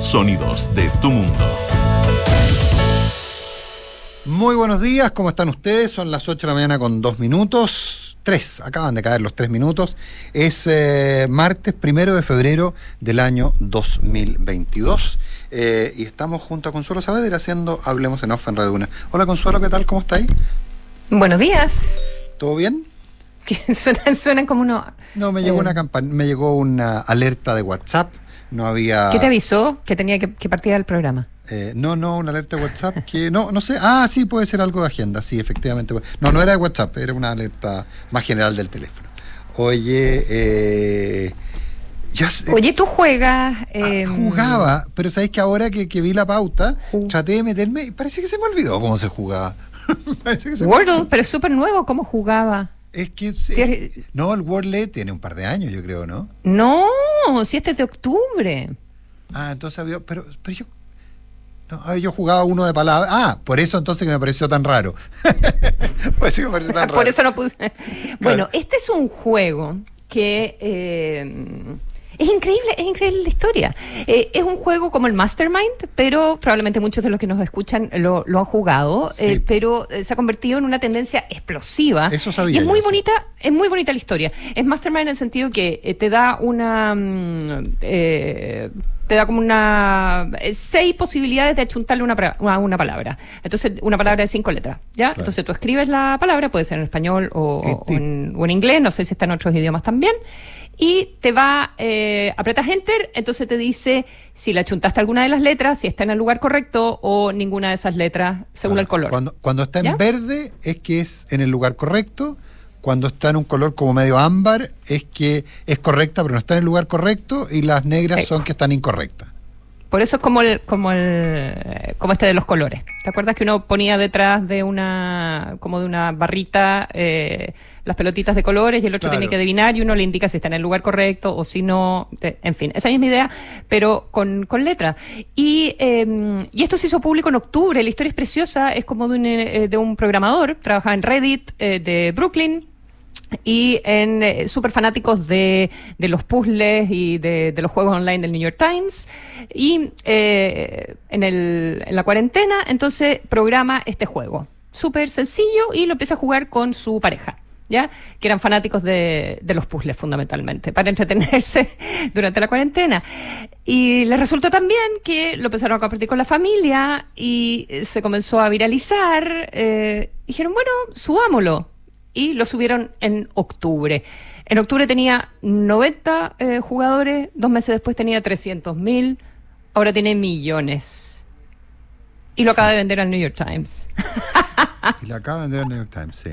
Sonidos de tu mundo. Muy buenos días, ¿cómo están ustedes? Son las 8 de la mañana con dos minutos. Tres, acaban de caer los tres minutos. Es eh, martes primero de febrero del año 2022. Eh, y estamos junto a Consuelo Saavedra haciendo Hablemos en Off en Radio Una. Hola Consuelo, ¿qué tal? ¿Cómo estáis? Buenos días. ¿Todo bien? Que suenan, como uno. No, me llegó Eh. una campaña, me llegó una alerta de WhatsApp. No había. ¿Qué te avisó que tenía que, que partir del programa? Eh, no, no, una alerta de WhatsApp que no, no sé. Ah, sí, puede ser algo de agenda, sí, efectivamente. No, no era de WhatsApp, era una alerta más general del teléfono. Oye, eh, sé- Oye, tú juegas. eh, jugaba, pero sabéis que ahora que, que vi la pauta, Ju- traté de meterme y parece que se me olvidó cómo se jugaba. parece que se me Wordle, pero es súper nuevo. ¿Cómo jugaba? Es que sí. Si es- no, el Wordle tiene un par de años, yo creo, ¿no? No, si este es de octubre. Ah, entonces había. Pero, pero yo. No, ah, yo jugaba uno de palabras. Ah, por eso entonces que me pareció tan raro. por eso que me pareció tan raro. Por eso no puse. Bueno, este es un juego que. eh, es increíble, es increíble la historia. Eh, es un juego como el Mastermind, pero probablemente muchos de los que nos escuchan lo, lo han jugado, Sí. eh, pero eh, se ha convertido en una tendencia explosiva. Eso sabía Y es muy bonita, es muy bonita la historia. Es Mastermind en el sentido que te da una mm, eh, te da como una seis posibilidades de achuntarle una, pra- a una palabra. Entonces, una palabra de cinco letras, ¿ya? Entonces tú escribes la palabra, puede ser en español o, o en, o en inglés, no sé si está en otros idiomas también. Y te va, eh, apretas enter, entonces te dice si le achuntaste alguna de las letras, si está en el lugar correcto o ninguna de esas letras, según Ah, el color. Cuando, cuando está en ¿Ya? verde es que es en el lugar correcto. Cuando está en un color como medio ámbar es que es correcta, pero no está en el lugar correcto. Y las negras Sí. son que están incorrectas. Por eso es como el, como el, como este de los colores. ¿Te acuerdas que uno ponía detrás de una, como de una barrita, eh, las pelotitas de colores y el otro Claro. tiene que adivinar y uno le indica si está en el lugar correcto o si no, en fin, esa misma idea, pero con, con letras. Y, eh, y esto se hizo público en octubre, la historia es preciosa, es como de un, eh, de un programador, trabajaba en Reddit eh, de Brooklyn, y en eh, súper fanáticos de, de los puzzles y de, de los juegos online del New York Times. Y eh, en, el, en la cuarentena, entonces programa este juego. Súper sencillo y lo empieza a jugar con su pareja. ¿Ya? Que eran fanáticos de, de los puzzles fundamentalmente, para entretenerse durante la cuarentena. Y les resultó también que lo empezaron a compartir con la familia y eh, se comenzó a viralizar. eh, dijeron, bueno, subámoslo y lo subieron en octubre. En octubre tenía 90 eh, jugadores, dos meses después tenía 300 mil, ahora tiene millones. Y lo acaba de vender al New York Times. Y la acaba de vender el New York Times, sí.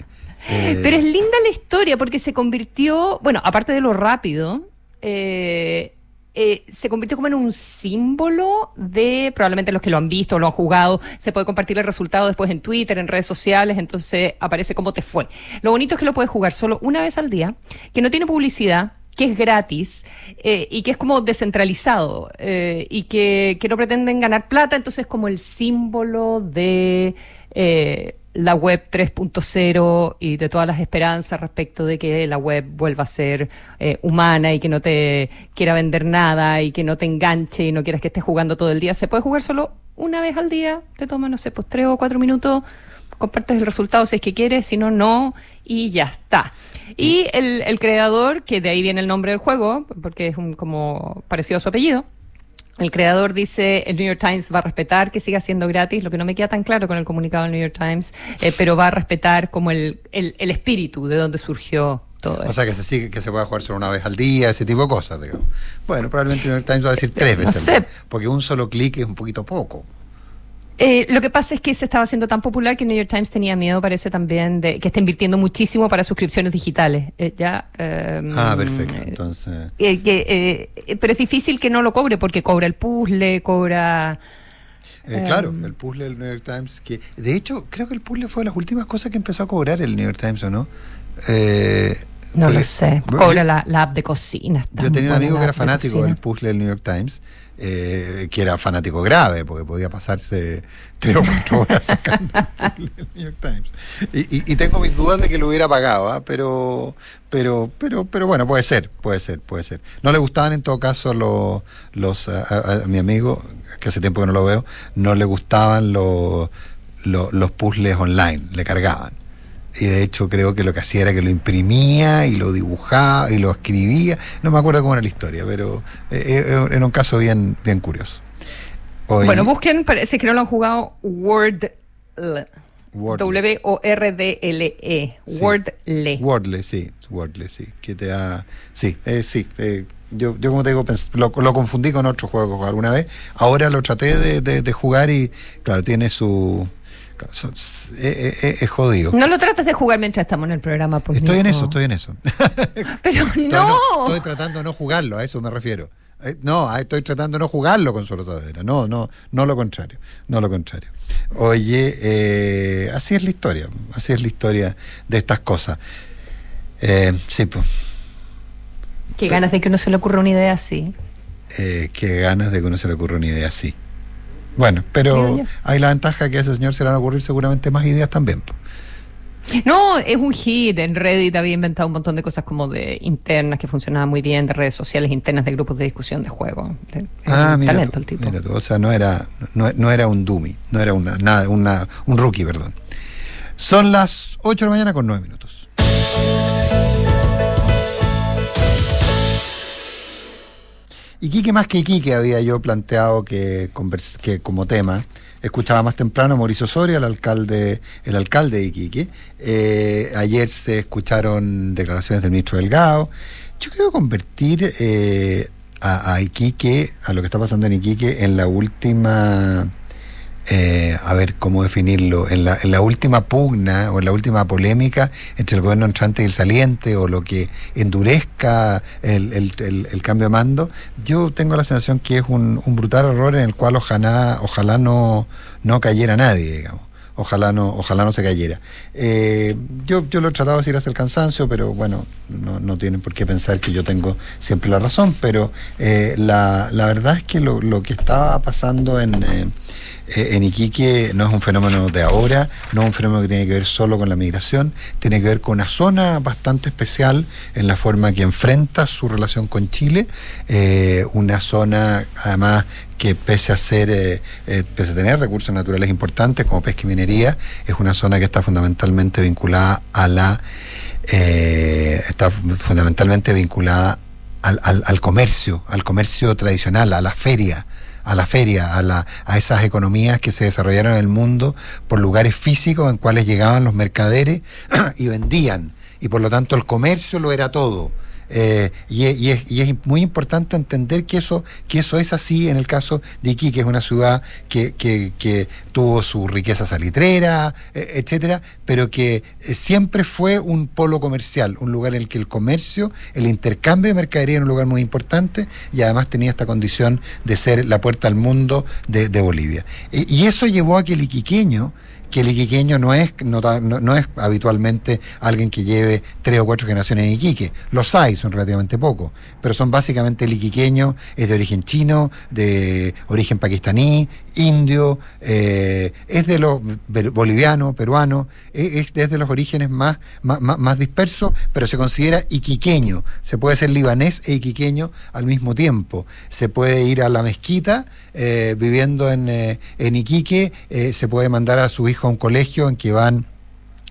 Eh, Pero es linda la historia porque se convirtió, bueno, aparte de lo rápido, eh, eh, se convirtió como en un símbolo de, probablemente los que lo han visto lo han jugado, se puede compartir el resultado después en Twitter, en redes sociales, entonces aparece cómo te fue. Lo bonito es que lo puedes jugar solo una vez al día, que no tiene publicidad, que es gratis eh, y que es como descentralizado eh, y que, que no pretenden ganar plata, entonces es como el símbolo de eh, la web 3.0 y de todas las esperanzas respecto de que la web vuelva a ser eh, humana y que no te quiera vender nada y que no te enganche y no quieras que estés jugando todo el día. Se puede jugar solo una vez al día, te toma, no sé, pues tres o cuatro minutos, compartes el resultado si es que quieres, si no, no, y ya está. Y el, el creador, que de ahí viene el nombre del juego, porque es un, como parecido a su apellido, el creador dice, el New York Times va a respetar que siga siendo gratis, lo que no me queda tan claro con el comunicado del New York Times, eh, pero va a respetar como el, el, el espíritu de donde surgió todo O esto. sea, que se sigue, que se puede jugar solo una vez al día, ese tipo de cosas, digamos. Bueno, probablemente el New York Times va a decir tres No veces. sé. día, Porque un solo clic es un poquito poco. Eh, lo que pasa es que se estaba haciendo tan popular que New York Times tenía miedo, parece también, de que está invirtiendo muchísimo para suscripciones digitales. Eh, ya, eh, Ah, perfecto. Entonces. eh, que, eh, pero es difícil que no lo cobre porque cobra el puzzle, cobra... Eh, claro, el puzzle del New York Times, que de hecho creo que el puzzle fue de las últimas cosas que empezó a cobrar el New York Times, ¿o no? Eh, No porque- lo sé. Cobra la, la app de cocina. yo tenía un amigo que era de fanático del puzzle del New York Times, eh, que era fanático grave, porque podía pasarse tres o cuatro horas sacando el New York Times. Y, y- y tengo mis dudas de que lo hubiera pagado, ¿ah? pero, pero, pero, pero bueno, puede ser, puede ser, puede ser. No le gustaban en todo caso los, los a, a- a mi amigo, que hace tiempo que no lo veo, no le gustaban los, los, los puzzles online, le cargaban. Y de hecho creo que lo que hacía era que lo imprimía y lo dibujaba y lo escribía. No me acuerdo cómo era la historia, pero eh, eh, era un caso bien, bien curioso. Hoy- Bueno, busquen, parece que no lo han jugado Wordle. Wordle. W-O-R-D-L-E. Sí. Wordle. Wordle, sí, Wordle, sí. Que te da. Sí, eh, sí. eh, yo, yo, como te digo, pens- lo, lo confundí con otro juego alguna vez. Ahora lo traté de, de- de jugar y, claro, tiene su. Claro, so- es, es- jodido. No lo trates de jugar mientras estamos en el programa. Pues, Estoy en eso, estoy en eso. Pero no. Estoy tratando de no jugarlo, a eso me refiero. Eh, No, estoy tratando de no jugarlo con Solo Saavedra. No, no, no lo contrario. No lo contrario. Oye, eh, así es la historia. Así es la historia de estas cosas. Eh, sí, pues. Qué ganas de que uno se le ocurra una idea así. Eh, qué ganas de que uno se le ocurra una idea así. Bueno, pero hay la ventaja que a ese señor se le van a ocurrir seguramente más ideas también. No, es un hit. En Reddit había inventado un montón de cosas como de internas que funcionaban muy bien, de redes sociales internas, de grupos de discusión de juego. De- Ah, mira, talento tú, el tipo. mira tú, o sea, no era, no, no era un dummy, no era una, nada, una, un rookie, perdón. Son las 8 de la mañana con 9 minutos. Iquique más que Iquique había yo planteado que, que como tema. Escuchaba más temprano a Mauricio Soria, el alcalde, el alcalde de Iquique. Eh, ayer se escucharon declaraciones del ministro Delgado. Yo creo convertir eh, a Iquique, a lo que está pasando en Iquique, en la última eh, a ver cómo definirlo, en la, en la última pugna o en la última polémica entre el gobierno entrante y el saliente o lo que endurezca el, el- el- cambio de mando, yo tengo la sensación que es un, un brutal error en el cual ojalá, ojalá no, no cayera nadie, digamos. Ojalá no, ojalá no se cayera. Eh, yo, yo lo he tratado de decir hasta el cansancio, pero bueno, no, no tienen por qué pensar que yo tengo siempre la razón, pero eh, la, la verdad es que lo, lo que estaba pasando en, eh, en Iquique no es un fenómeno de ahora, no es un fenómeno que tiene que ver solo con la migración, tiene que ver con una zona bastante especial en la forma que enfrenta su relación con Chile, eh, una zona además que pese a ser, eh, pese a tener recursos naturales importantes como pesca y minería, es una zona que está fundamentalmente vinculada a la, está fundamentalmente vinculada al- al comercio, al comercio tradicional, a la feria a la feria, a, la, a esas economías que se desarrollaron en el mundo por lugares físicos en cuales llegaban los mercaderes y vendían. Y por lo tanto el comercio lo era todo. Eh, y, es, muy importante entender que eso, que eso es así en el caso de Iquique, que es una ciudad que, tuvo su riqueza salitrera, eh, etcétera, pero que eh, siempre fue un polo comercial, un lugar en el que el comercio, el intercambio de mercadería era un lugar muy importante y además tenía esta condición de ser la puerta al mundo de, de Bolivia. Y, y eso llevó a que el iquiqueño que el iquiqueño no es, no, no es habitualmente alguien que lleve tres o cuatro generaciones en Iquique. Los hay, son relativamente pocos, pero son básicamente el iquiqueño, es de origen chino, de origen pakistaní, indio, eh, es de los boliviano, peruano, es, es desde los orígenes más, más, más- más dispersos, pero se considera iquiqueño. Se puede ser libanés e iquiqueño al mismo tiempo. Se puede ir a la mezquita eh, viviendo en, eh, en Iquique, eh, se puede mandar a su hijo a un colegio en que van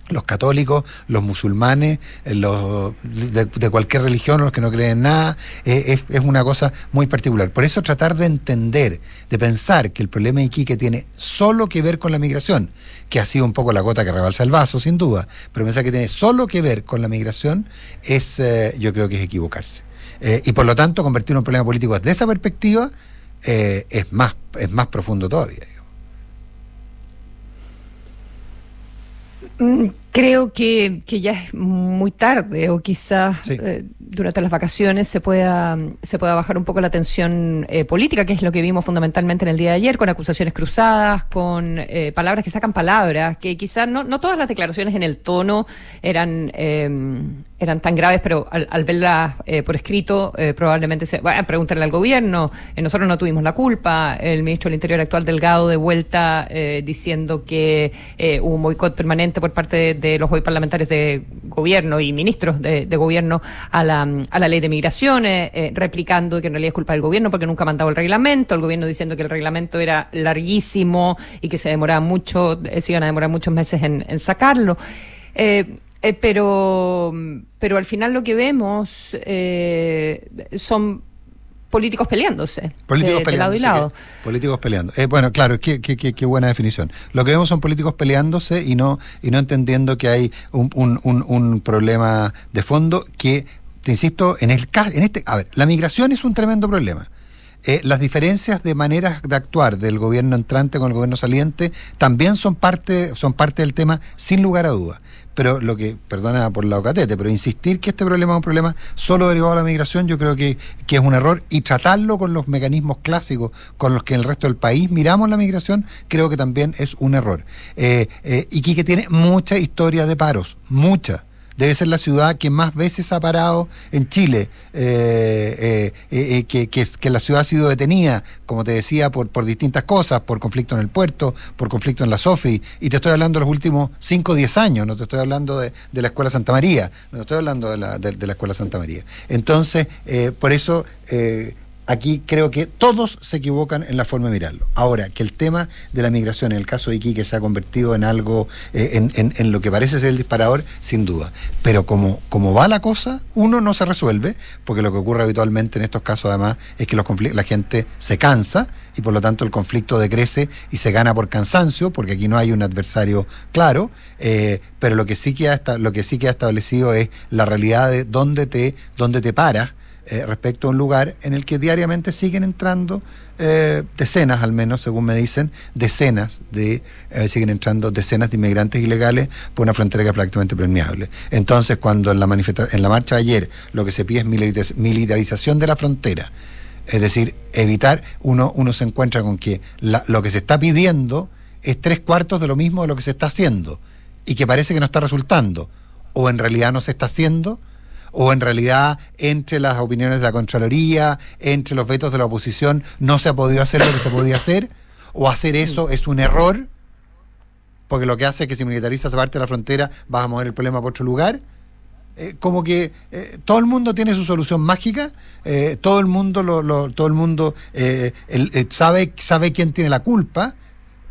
los católicos, los musulmanes, eh, los de, cualquier religión, los que no creen en nada, eh, es, es una cosa muy particular. Por eso tratar de entender, de pensar que el problema de Iquique tiene solo que ver con la migración, que ha sido un poco la gota que rebalsa el vaso, sin duda, pero pensar que tiene solo que ver con la migración es, eh, yo creo que es equivocarse. Eh, y por lo tanto, convertir un problema político desde esa perspectiva eh, es, más, es más profundo todavía. Mm, Creo que, que ya es muy tarde o quizás Sí. eh, durante las vacaciones se pueda, se pueda bajar un poco la tensión eh, política, que es lo que vimos fundamentalmente en el día de ayer, con acusaciones cruzadas, con eh, palabras que sacan palabras, que quizás no, no todas las declaraciones en el tono eran, eh, eran tan graves, pero al, al verlas eh, por escrito eh, probablemente se... Bueno, pregúntenle al gobierno, nosotros no tuvimos la culpa, el ministro del Interior actual Delgado de vuelta eh, diciendo que eh, hubo un boicot permanente por parte de, los hoy parlamentarios de gobierno y ministros de, gobierno a la, a la ley de migraciones, eh, replicando que en realidad es culpa del gobierno porque nunca ha mandado el reglamento, el gobierno diciendo que el reglamento era larguísimo y que se demoraba mucho, se iban a demorar muchos meses en, sacarlo. Eh, eh, pero, pero al final lo que vemos eh, son políticos peleándose. Políticos de, lado y lado. políticos peleando. Eh, bueno, claro, qué, qué, qué, buena definición. Lo que vemos son políticos peleándose y no, y no entendiendo que hay un, un, un, un problema de fondo que, te insisto, en el en este, a ver, la migración es un tremendo problema. Eh, las diferencias de maneras de actuar del gobierno entrante con el gobierno saliente también son parte, son parte del tema, sin lugar a dudas. Pero lo que, perdona por la ocatete, pero insistir que este problema es un problema solo derivado de la migración, yo creo que, es un error. Y tratarlo con los mecanismos clásicos con los que en el resto del país miramos la migración, creo que también es un error. Eh, eh, y que tiene mucha historia de paros, mucha debe ser la ciudad que más veces ha parado en Chile, eh, eh, eh, que, que, la ciudad ha sido detenida, como te decía, por, por distintas cosas, por conflicto en el puerto, por conflicto en la SOFRI, y te estoy hablando de los últimos 5 o 10 años, no te estoy hablando de, la Escuela Santa María, no te estoy hablando de la, de, la Escuela Santa María. Entonces, por eso aquí creo que todos se equivocan en la forma de mirarlo. Ahora, que el tema de la migración, en el caso de Iquique, se ha convertido en algo, eh, en, en, lo que parece ser el disparador, sin duda. Pero como, como va la cosa, uno no se resuelve, porque lo que ocurre habitualmente en estos casos, además, es que los la gente se cansa y por lo tanto el conflicto decrece y se gana por cansancio, porque aquí no hay un adversario claro, eh, pero lo que sí que ha, lo que sí que ha establecido es la realidad de dónde te, dónde te paras eh, respecto a un lugar en el que diariamente siguen entrando eh, decenas, al menos, según me dicen, decenas de, eh, siguen entrando decenas de inmigrantes ilegales por una frontera que es prácticamente permeable. Entonces, cuando en la, en la marcha de ayer lo que se pide es militarización de la frontera, es decir, evitar, uno, uno se encuentra con que lo que se está pidiendo es tres cuartos de lo mismo de lo que se está haciendo y que parece que no está resultando, o en realidad no se está haciendo, o en realidad entre las opiniones de la Contraloría, entre los vetos de la oposición, no se ha podido hacer lo que se podía hacer, o hacer eso es un error, porque lo que hace es que si militarizas parte de la frontera vas a mover el problema por otro lugar. Eh, como que eh, todo el mundo tiene su solución mágica, eh, todo el mundo lo, todo el mundo sabe sabe quién tiene la culpa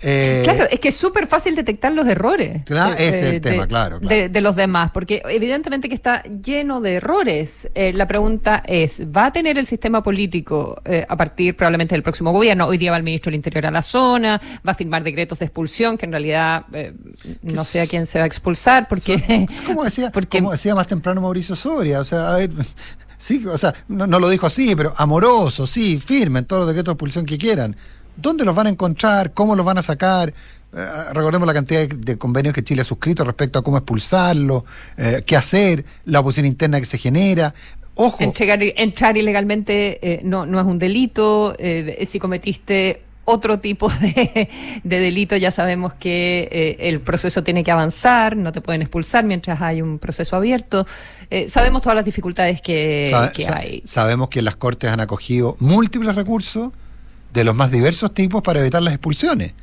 eh, claro, es que es súper fácil detectar los errores. Claro, ese es el tema, claro. De, los demás, porque evidentemente que está lleno de errores. Eh, la pregunta es, ¿va a tener el sistema político eh, a partir probablemente del próximo gobierno? Hoy día va el ministro del Interior a la zona, va a firmar decretos de expulsión, que en realidad no sé a quién se va a expulsar, porque... Como decía, como decía más temprano Mauricio Soria, o sea, a ver... Sí, o sea, no, no, lo dijo así, pero amoroso, sí, firmen todos los decretos de expulsión que quieran. ¿Dónde los van a encontrar? ¿Cómo los van a sacar? Eh, recordemos la cantidad de, convenios que Chile ha suscrito respecto a cómo expulsarlo, eh, qué hacer, la oposición interna que se genera. Ojo. entrar ilegalmente eh, no, no es un delito. si cometiste otro tipo de, delito, ya sabemos que el proceso tiene que avanzar, no te pueden expulsar mientras hay un proceso abierto. sabemos todas las dificultades que, que hay. Sabemos que las Cortes han acogido múltiples recursos de los más diversos tipos para evitar las expulsiones.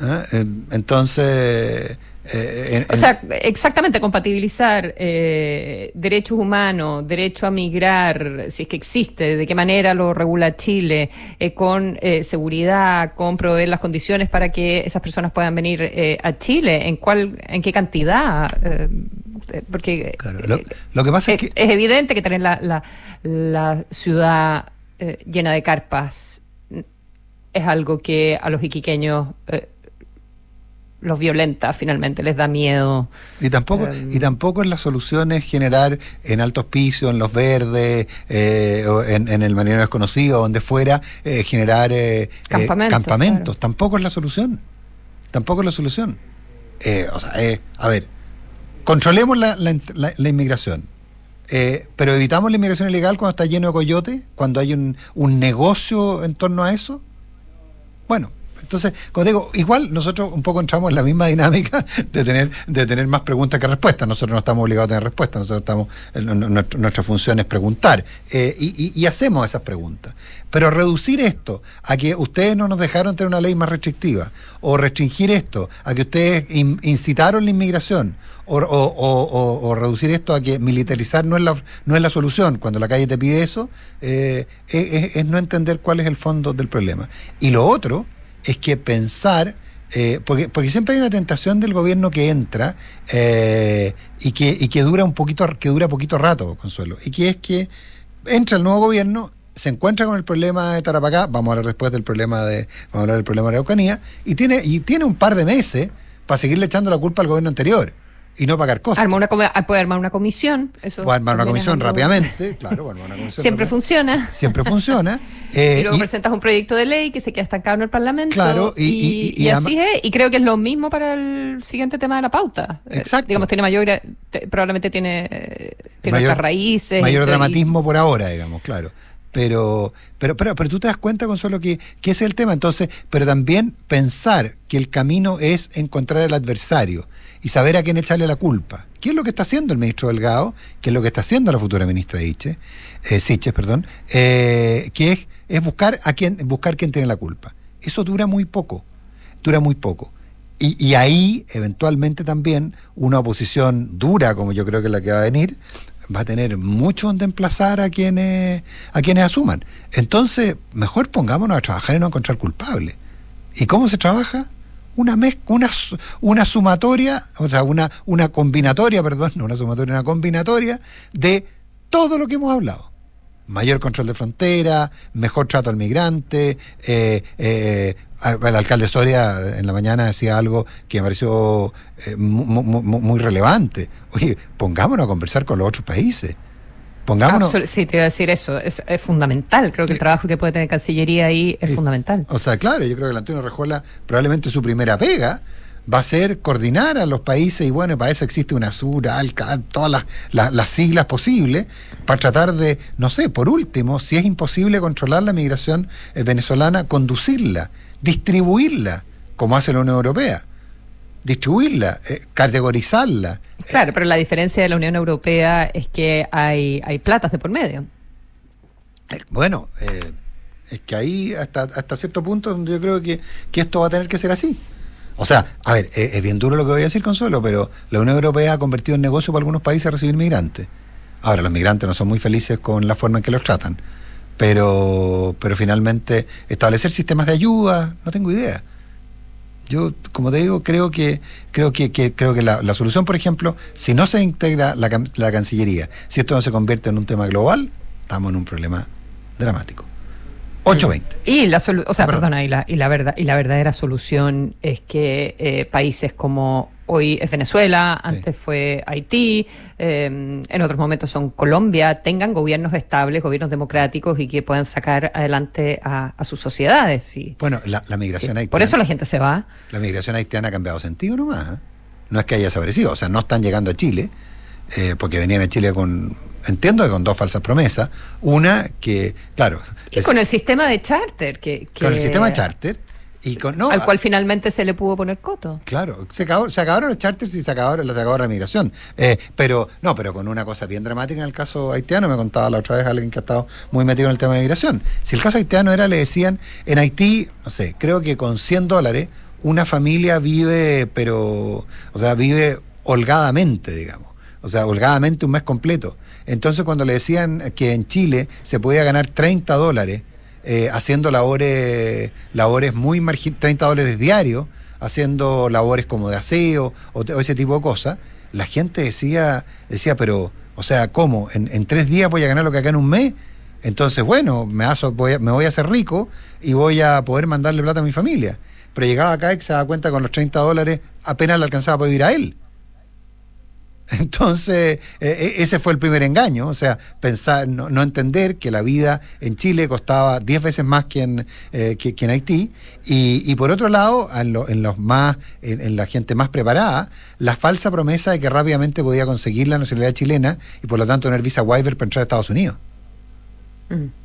¿Ah? Entonces... Eh, o sea, exactamente, compatibilizar eh, derechos humanos, derecho a migrar, si es que existe, de qué manera lo regula Chile, eh, con seguridad, con proveer las condiciones para que esas personas puedan venir a Chile, en cuál, en qué cantidad, porque lo, que pasa es, que es evidente que tener la, la, la ciudad eh, llena de carpas es algo que a los iquiqueños eh, los violenta finalmente, les da miedo. Y tampoco, eh, y tampoco es la solución es generar en altos pisos, en los verdes, en, el marinero desconocido, donde fuera, generar campamentos. Tampoco es la solución. Tampoco es la solución. o sea, a ver, controlemos la, la inmigración eh, pero evitamos la inmigración ilegal cuando está lleno de coyotes, cuando hay un, un negocio en torno a eso. Bueno, Entonces, como digo, igual nosotros un poco entramos en la misma dinámica de tener, de tener más preguntas que respuestas. Nosotros no estamos obligados a tener respuestas, nosotros estamos, nuestra, función es preguntar eh, y, hacemos esas preguntas. Pero reducir esto a que ustedes no nos dejaron tener una ley más restrictiva, o restringir esto a que ustedes incitaron la inmigración, o, reducir esto a que militarizar no es la, no es la solución cuando la calle te pide eso, eh, es, no entender cuál es el fondo del problema. Y lo otro es que pensar, eh, porque, porque siempre hay una tentación del gobierno que entra eh, y, que, y que dura un poquito, que dura poquito rato, Consuelo, y que es que entra el nuevo gobierno se encuentra con el problema de Tarapacá, vamos a hablar después del problema de, vamos a hablar del problema de Araucanía, y tiene, y tiene un par de meses para seguirle echando la culpa al gobierno anterior y no pagar costos. Arma una, ah, puede armar una comisión. Eso puede armar una comisión rápidamente, claro. Armar una comisión Siempre funciona. Siempre funciona. y luego presentas un proyecto de ley que se queda estancado en el Parlamento. Claro, y, así es. Y creo que es lo mismo para el siguiente tema de la pauta. Eh, Exacto. digamos, tiene mayor, probablemente tiene, tiene muchas raíces. Mayor dramatismo por ahora, digamos, claro. Pero, pero, pero, pero tú te das cuenta, Consuelo, que, que ese es el tema. Entonces, pero también pensar que el camino es encontrar al adversario y saber a quién echarle la culpa. ¿Qué es lo que está haciendo el ministro Delgado? ¿Qué es lo que está haciendo la futura ministra Iche, eh, Siches, perdón? Eh, que es, es, buscar a quién, buscar quién tiene la culpa. Eso dura muy poco, dura muy poco. Y, y, ahí, eventualmente también, una oposición dura, como yo creo que es la que va a venir, va a tener mucho donde emplazar a quienes, a quienes asuman. Entonces, mejor pongámonos a trabajar y no encontrar culpables. ¿Y cómo se trabaja? Una, una, una sumatoria, o sea, una, una combinatoria, perdón, no una sumatoria, una combinatoria de todo lo que hemos hablado mayor control de frontera, mejor trato al migrante. Eh, eh, el alcalde Soria en la mañana decía algo que me pareció eh, muy, relevante. Oye, pongámonos a conversar con los otros países. Pongámonos. sí, te iba a decir eso. Es, fundamental. Creo que el trabajo que puede tener Cancillería ahí es, fundamental. O sea, claro, yo creo que el Antonio Rejola probablemente su primera pega va a ser coordinar a los países y bueno, para eso existe una ALCA, todas las, siglas posibles, para tratar de, no sé, por último, si es imposible controlar la migración eh, venezolana, conducirla, distribuirla, como hace la Unión Europea, distribuirla, eh, categorizarla. Claro, pero la diferencia de la Unión Europea es que hay, hay platas de por medio. Eh, bueno, es que ahí hasta, hasta cierto punto donde yo creo que, que esto va a tener que ser así. O sea, a ver, es, bien duro lo que voy a decir, Consuelo, pero la Unión Europea ha convertido en negocio para algunos países a recibir migrantes. Ahora, los migrantes no son muy felices con la forma en que los tratan, pero, pero finalmente establecer sistemas de ayuda, no tengo idea. Yo, como te digo, creo que creo que, creo que la, solución, por ejemplo, si no se integra la, la Cancillería, si esto no se convierte en un tema global, estamos en un problema dramático. 8.20. Y la o sea, perdona, y la, y la verdad y la verdadera solución es que eh, países como hoy es Venezuela, antes fue Haití, em, en otros momentos son Colombia, tengan gobiernos estables, gobiernos democráticos y que puedan sacar adelante a, sus sociedades. Bueno, la, migración haitiana. Por eso la gente se va. La migración haitiana ha cambiado sentido nomás. ¿eh? No es que haya desaparecido, o sea, no están llegando a Chile, eh, porque venían a Chile con entiendo que con dos falsas promesas. Una que, claro. Y con el sistema de charter. Que, Con el sistema de charter. Y con, al cual finalmente se le pudo poner coto. Claro, se, se acabaron los charters y se acabaron, se acabó la migración. Eh, pero, no, pero con una cosa bien dramática en el caso haitiano, me contaba la otra vez alguien que ha estado muy metido en el tema de migración. Si el caso haitiano era, le decían, en Haití, no sé, creo que con 100 dólares, una familia vive, pero, o sea, vive holgadamente, digamos. O sea, holgadamente un mes completo. Entonces cuando le decían que en Chile se podía ganar 30 dólares eh, haciendo labores, labores muy marginales, 30 dólares diarios, haciendo labores como de aseo o, ese tipo de cosas, la gente decía, decía, pero, o sea, ¿cómo? ¿En, tres días voy a ganar lo que acá en un mes? Entonces, bueno, me, voy a, me voy a hacer rico y voy a poder mandarle plata a mi familia. Pero llegaba acá y se daba cuenta con los 30 dólares apenas le alcanzaba para vivir a él. Entonces, e, e, ese fue el primer engaño, o sea, pensar, no, entender que la vida en Chile costaba 10 veces más que en, eh, que, en Haití, y, por otro lado, en, los más, en, la gente más preparada, la falsa promesa de que rápidamente podía conseguir la nacionalidad chilena y por lo tanto tener visa waiver para entrar a Estados Unidos. Mm.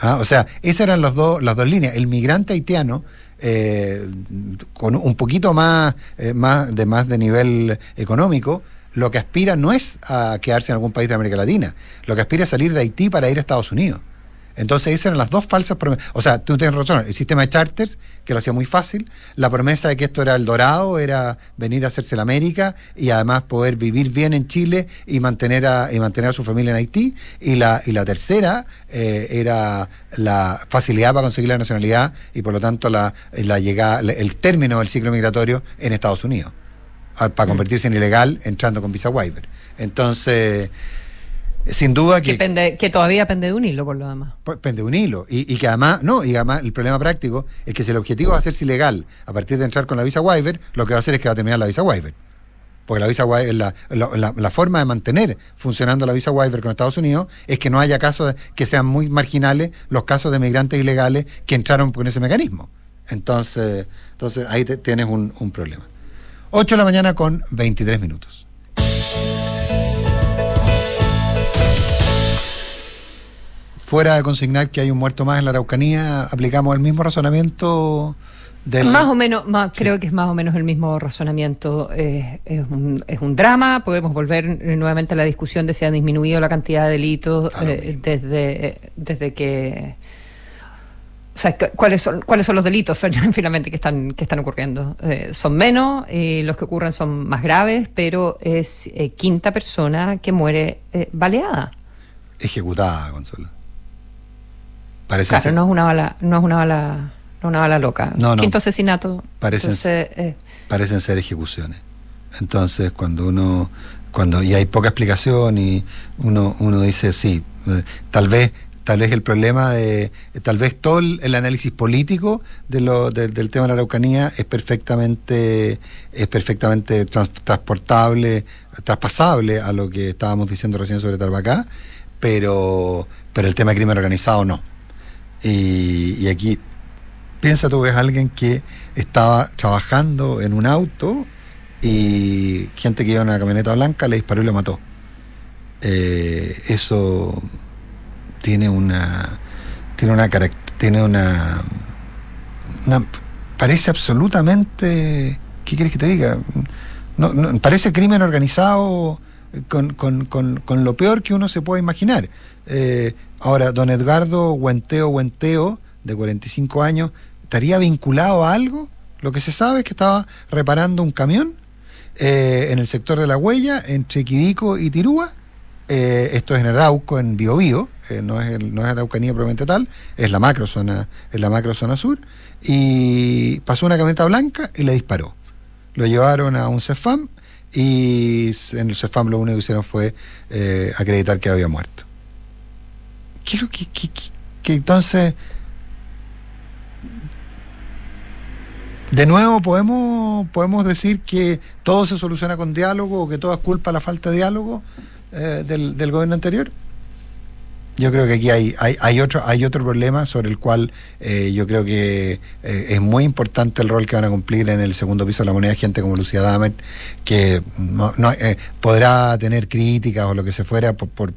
Ah, o sea, esas eran los dos, las dos líneas. El migrante haitiano, eh, con un poquito más, eh, más, de, más de nivel económico, lo que aspira no es a quedarse en algún país de América Latina, lo que aspira es salir de Haití para ir a Estados Unidos. Entonces esas eran las dos falsas promesas. O sea, tú tienes razón, el sistema de charters, que lo hacía muy fácil, la promesa de que esto era el dorado, era venir a hacerse la América y además poder vivir bien en Chile y mantener a, y mantener a su familia en Haití. Y la, y la tercera eh, era la facilidad para conseguir la nacionalidad y por lo tanto la, la llegada, el término del ciclo migratorio en Estados Unidos, para Mm. convertirse en ilegal entrando con visa waiver. Entonces, sin duda Que, que... pende- que todavía pende de un hilo, por lo demás. Pues pende un hilo. Y, y que además, no, y además el problema práctico es que si el objetivo va a hacerse ilegal a partir de entrar con la visa waiver, lo que va a hacer es que va a terminar la visa waiver. Porque la visa waiver, la, la, forma de mantener funcionando la visa waiver con Estados Unidos es que no haya casos de- que sean muy marginales los casos de migrantes ilegales que entraron con ese mecanismo. Entonces, entonces ahí te- tienes un, un problema. 8 de la mañana con 23 minutos. Fuera de consignar que hay un muerto más en la Araucanía, aplicamos el mismo razonamiento del... Más o menos, más, creo que es más o menos el mismo razonamiento. eh, es, un, es un drama. Podemos volver nuevamente a la discusión de si ha disminuido la cantidad de delitos eh, desde, eh, desde que. O sea, cu- ¿cuáles son, cuáles son los delitos finalmente que están, que están ocurriendo? Eh, son menos, y los que ocurren son más graves, pero es eh, quinta persona que muere eh, baleada. ejecutada, Consuelo. Parece Claro, ser- no es una bala, no es una bala, no es una bala loca. No, no. Quinto asesinato. Parecen- Entonces, eh, parecen ser ejecuciones. Entonces, cuando uno, cuando y hay poca explicación y uno, uno dice sí, eh, tal vez, tal vez el problema de, eh, tal vez todo el, análisis político del tema de la Araucanía es perfectamente, es perfectamente trans- transportable, traspasable a lo que estábamos diciendo recién sobre Tarbacá, pero, pero el tema de crimen organizado no. Y, aquí piensa tú ves a alguien que estaba trabajando en un auto y gente que iba en una camioneta blanca le disparó y lo mató. Eh, eso tiene una tiene una tiene una, parece absolutamente ¿qué quieres que te diga? No, no, parece crimen organizado con, con- con- con lo peor que uno se puede imaginar. Eh, ahora, don Edgardo Huenteo Huenteo, de 45 años, ¿estaría vinculado a algo? Lo que se sabe es que estaba reparando un camión eh, en el sector de la huella, entre Quidico y Tirúa. Eh, esto es en Arauco, en Biobío, eh, no, es el- no es Araucanía propiamente tal, es la macro zona, es la macro zona sur. Y pasó una camioneta blanca y le disparó. Lo llevaron a un CEFAM y en el CEFAM lo único que hicieron fue eh, acreditar que había muerto. ¿Qué que, entonces... De nuevo, podemos, podemos decir que todo se soluciona con diálogo o que todo es culpa de la falta de diálogo eh, del gobierno anterior. Yo creo que aquí hay, hay, hay otro, hay otro problema sobre el cual eh, yo creo que eh, es muy importante el rol que van a cumplir en el segundo piso de la moneda gente como Lucía Damer, que no, no, eh, podrá tener críticas o lo que se fuera por, por,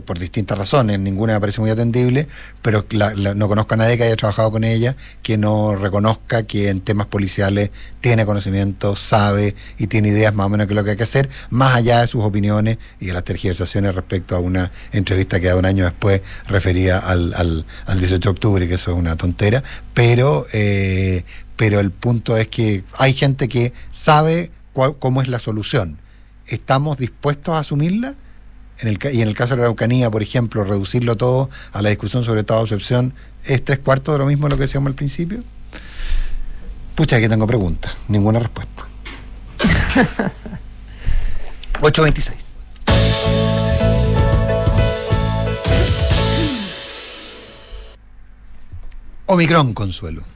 por, distintas razones, ninguna me parece muy atendible, pero la- no conozco a nadie que haya trabajado con ella que no reconozca que en temas policiales tiene conocimiento, sabe y tiene ideas más o menos de lo que hay que hacer, más allá de sus opiniones y de las tergiversaciones respecto a una entrevista que da un año después refería al, al, al 18 de octubre, que eso es una tontera, pero, eh, pero el punto es que hay gente que sabe cómo es la solución. ¿Estamos dispuestos a asumirla? Y en el caso de la Araucanía, por ejemplo, reducirlo todo a la discusión sobre estado de excepción, ¿es tres cuartos de lo mismo de lo que decíamos al principio? Pucha, aquí tengo preguntas, ninguna respuesta. 826. Omicron, Consuelo.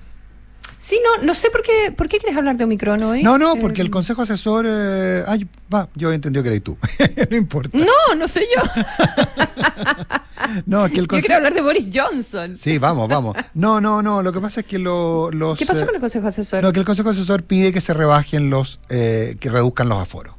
Sí, no, no sé por qué, por qué quieres hablar de Omicron hoy. No, no, porque Eh, el consejo asesor. eh, ay, va, yo entendido que eres tú. no importa. No, no soy yo. No, es que el Yo consejo. quiero hablar de Boris Johnson. Sí, vamos, vamos. No, no, no. Lo que pasa es que lo- los. ¿Qué pasó eh, con el Consejo Asesor? No, que el Consejo Asesor pide que se rebajen los, eh, que reduzcan los aforos.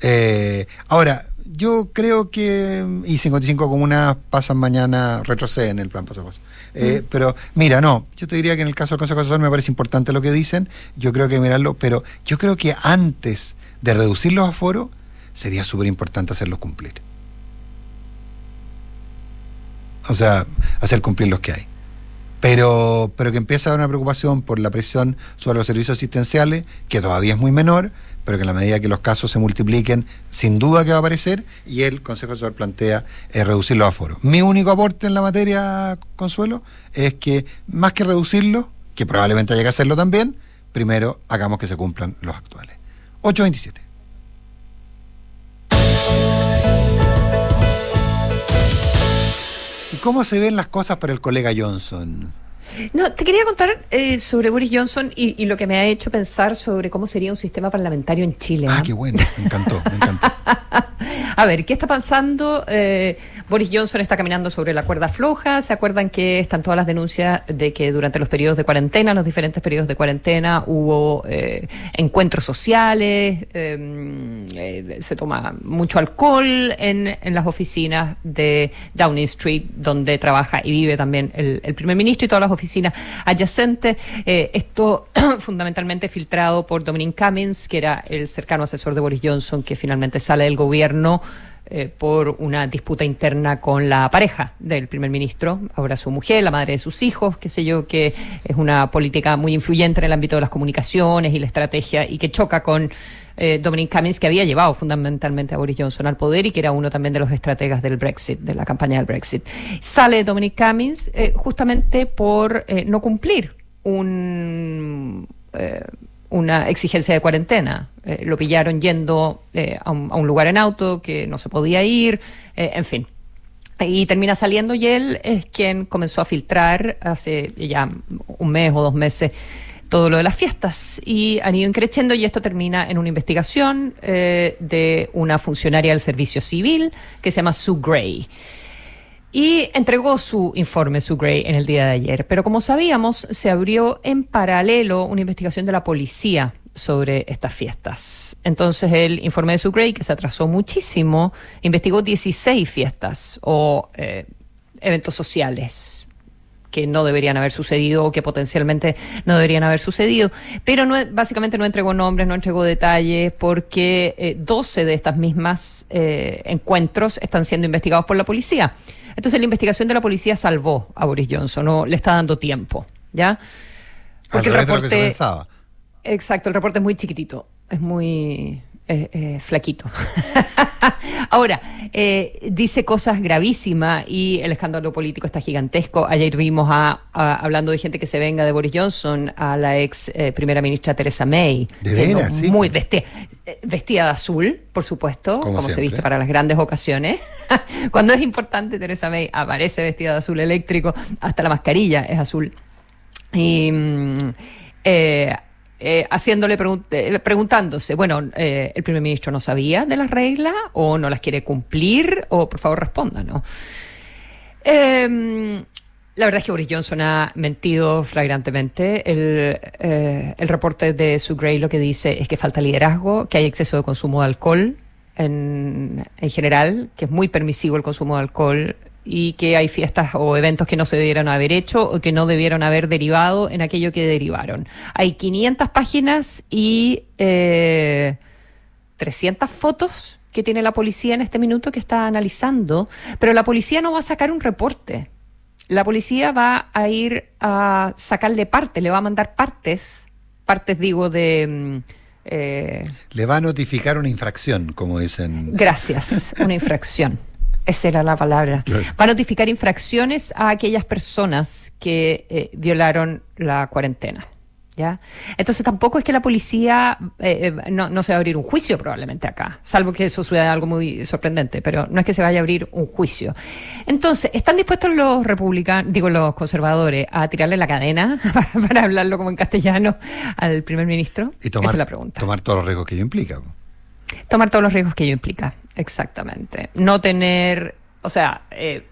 Eh, ahora, yo creo que. Y 55 comunas pasan mañana, retroceden el plan paso a paso. Eh, Mm. Pero mira, no, yo te diría que en el caso del Consejo Asesor me parece importante lo que dicen. Yo creo que mirarlo, pero yo creo que antes de reducir los aforos, sería súper importante hacerlos cumplir. O sea, hacer cumplir los que hay. Pero, pero que empieza a haber una preocupación por la presión sobre los servicios asistenciales, que todavía es muy menor, pero que en la medida que los casos se multipliquen, sin duda que va a aparecer, y el Consejo Asesor plantea eh, reducir los aforos. Mi único aporte en la materia, Consuelo, es que más que reducirlo, que probablemente haya que hacerlo también, primero hagamos que se cumplan los actuales. 827. Cómo se ven las cosas para el colega Johnson? No, te quería contar eh, sobre Boris Johnson y, y lo que me ha hecho pensar sobre cómo sería un sistema parlamentario en Chile. Ah, ¿ah? qué bueno, me encantó, me encantó. A ver, ¿qué está pasando? Eh, Boris Johnson está caminando sobre la cuerda floja. ¿Se acuerdan que están todas las denuncias de que durante los periodos de cuarentena, los diferentes periodos de cuarentena, hubo eh, encuentros sociales, eh, eh, se toma mucho alcohol en, en las oficinas de Downing Street, donde trabaja y vive también el, el primer ministro y todas las oficinas adyacentes. Eh, esto fundamentalmente filtrado por Dominic Cummings, que era el cercano asesor de Boris Johnson, que finalmente sale del gobierno eh, por una disputa interna con la pareja del primer ministro, ahora su mujer, la madre de sus hijos, qué sé yo, que es una política muy influyente en el ámbito de las comunicaciones y la estrategia y que choca con eh, Dominic Cummings, que había llevado fundamentalmente a Boris Johnson al poder y que era uno también de los estrategas del Brexit, de la campaña del Brexit. Sale Dominic Cummings eh, justamente por eh, no cumplir un... una exigencia de cuarentena. Eh, lo pillaron yendo eh, a, un, lugar en auto que no se podía ir, eh, en fin. Y termina saliendo y él es quien comenzó a filtrar hace ya un mes o dos meses todo lo de las fiestas y han ido creciendo y esto termina en una investigación de una funcionaria del servicio civil que se llama Sue Gray. Y entregó su informe, Sue Gray, en el día de ayer. Pero como sabíamos, se abrió en paralelo una investigación de la policía sobre estas fiestas. Entonces el informe de Sue Gray, que se atrasó muchísimo, investigó 16 fiestas o eh, eventos sociales que no deberían haber sucedido o que potencialmente no deberían haber sucedido. Pero no, básicamente no entregó nombres, no entregó detalles, porque eh, 12 de estas mismas eh, encuentros están siendo investigados por la policía. Entonces la investigación de la policía salvó a Boris Johnson, no le está dando tiempo, ¿ya? Porque el reporte... Que se pensaba. Exacto, el reporte es muy chiquitito, es muy eh, eh, flaquito. Ahora, eh, dice cosas gravísimas y el escándalo político está gigantesco. Ayer vimos a, a, hablando de gente que se venga de Boris Johnson a la ex primera ministra Teresa May. ¿De veras? Sí. Muy vestida, vestida de azul, por supuesto, como, como se viste para las grandes ocasiones. Cuando es importante, Teresa May aparece vestida de azul eléctrico, hasta la mascarilla es azul. Y. Mm, eh, eh, haciéndole pregun eh, preguntándose, bueno, eh, el primer ministro no sabía de las reglas o no las quiere cumplir o por favor responda, ¿no? Em, la verdad es que Boris Johnson ha mentido flagrantemente. El, eh, el reporte de Sue Gray lo que dice es que falta liderazgo, que hay exceso de consumo de alcohol en, en general, que es muy permisivo el consumo de alcohol y que hay fiestas o eventos que no se debieron haber hecho o que no debieron haber derivado en aquello que derivaron. Hay 500 páginas y eh, 300 fotos que tiene la policía en este minuto que está analizando, pero la policía no va a sacar un reporte. La policía va a ir a sacarle parte, le va a mandar partes, partes digo de... Eh, le va a notificar una infracción, como dicen. Gracias, una infracción. Esa era la palabra. Claro. Va a notificar infracciones a aquellas personas que eh, violaron la cuarentena. ¿Ya? Entonces tampoco es que la policía eh, no, no, se va a abrir un juicio probablemente acá, salvo que eso suceda algo muy sorprendente, pero no es que se vaya a abrir un juicio. Entonces, ¿están dispuestos los republicanos, digo los conservadores, a tirarle la cadena para, para hablarlo como en castellano al primer ministro? Y tomar, Esa es la pregunta. tomar todos los riesgos que ello implica. Tomar todos los riesgos que ello implica, exactamente. No tener, o sea, eh,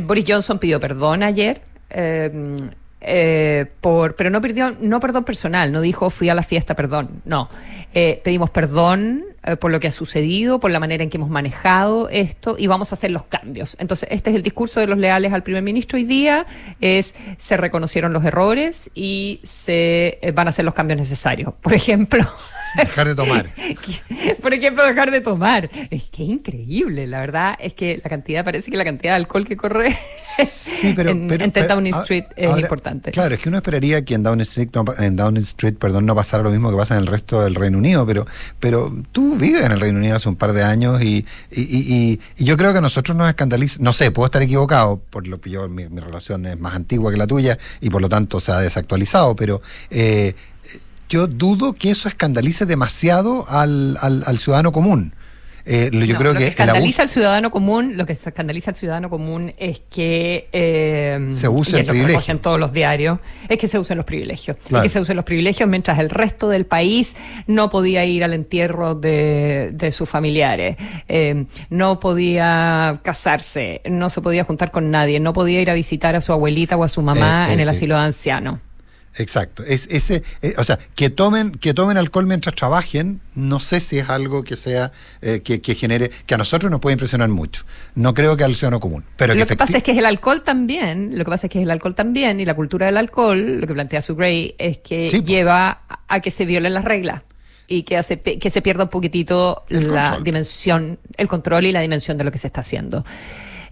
Boris Johnson pidió perdón ayer. Eh, eh, por, pero no pidió, no perdón personal, no dijo fui a la fiesta, perdón, no. Eh, pedimos perdón eh, por lo que ha sucedido, por la manera en que hemos manejado esto y vamos a hacer los cambios. Entonces, este es el discurso de los leales al primer ministro hoy día, es se reconocieron los errores y se van a hacer los cambios necesarios. Por ejemplo, Dejar de tomar. Por ejemplo, dejar de tomar. Es que es increíble, la verdad es que la cantidad, parece que la cantidad de alcohol que corre en, Downing Street es importante. Claro, es que uno esperaría que en Downing Street, no, en Downing Street perdón, no pasara lo mismo que pasa en el resto del Reino Unido, pero, pero tú vives en el Reino Unido hace un par de años y, y, yo creo que a nosotros nos escandaliza, no sé, puedo estar equivocado, por lo que yo, mi, relación es más antigua que la tuya y por lo tanto se ha desactualizado, pero... Eh, yo dudo que eso escandalice demasiado al, al, ciudadano común. Eh, yo creo lo que, escandaliza al ciudadano común, lo que escandaliza al ciudadano común es que eh, se usen privilegios. en todos los diarios, es que se usen los privilegios. Es que se usen los privilegios mientras el resto del país no podía ir al entierro de, de sus familiares, eh, no podía casarse, no se podía juntar con nadie, no podía ir a visitar a su abuelita o a su mamá en el asilo de ancianos. Exacto. Es ese, eh, o sea, que tomen, que tomen alcohol mientras trabajen, no sé si es algo que sea, eh, que, genere, que a nosotros nos puede impresionar mucho. No creo que al ciudadano común. Pero lo que, pasa es que es el alcohol también, lo que pasa es que es el alcohol también, y la cultura del alcohol, lo que plantea su Gray, es que lleva a que se violen las reglas y que hace que se pierda un poquitito la dimensión, el control y la dimensión de lo que se está haciendo.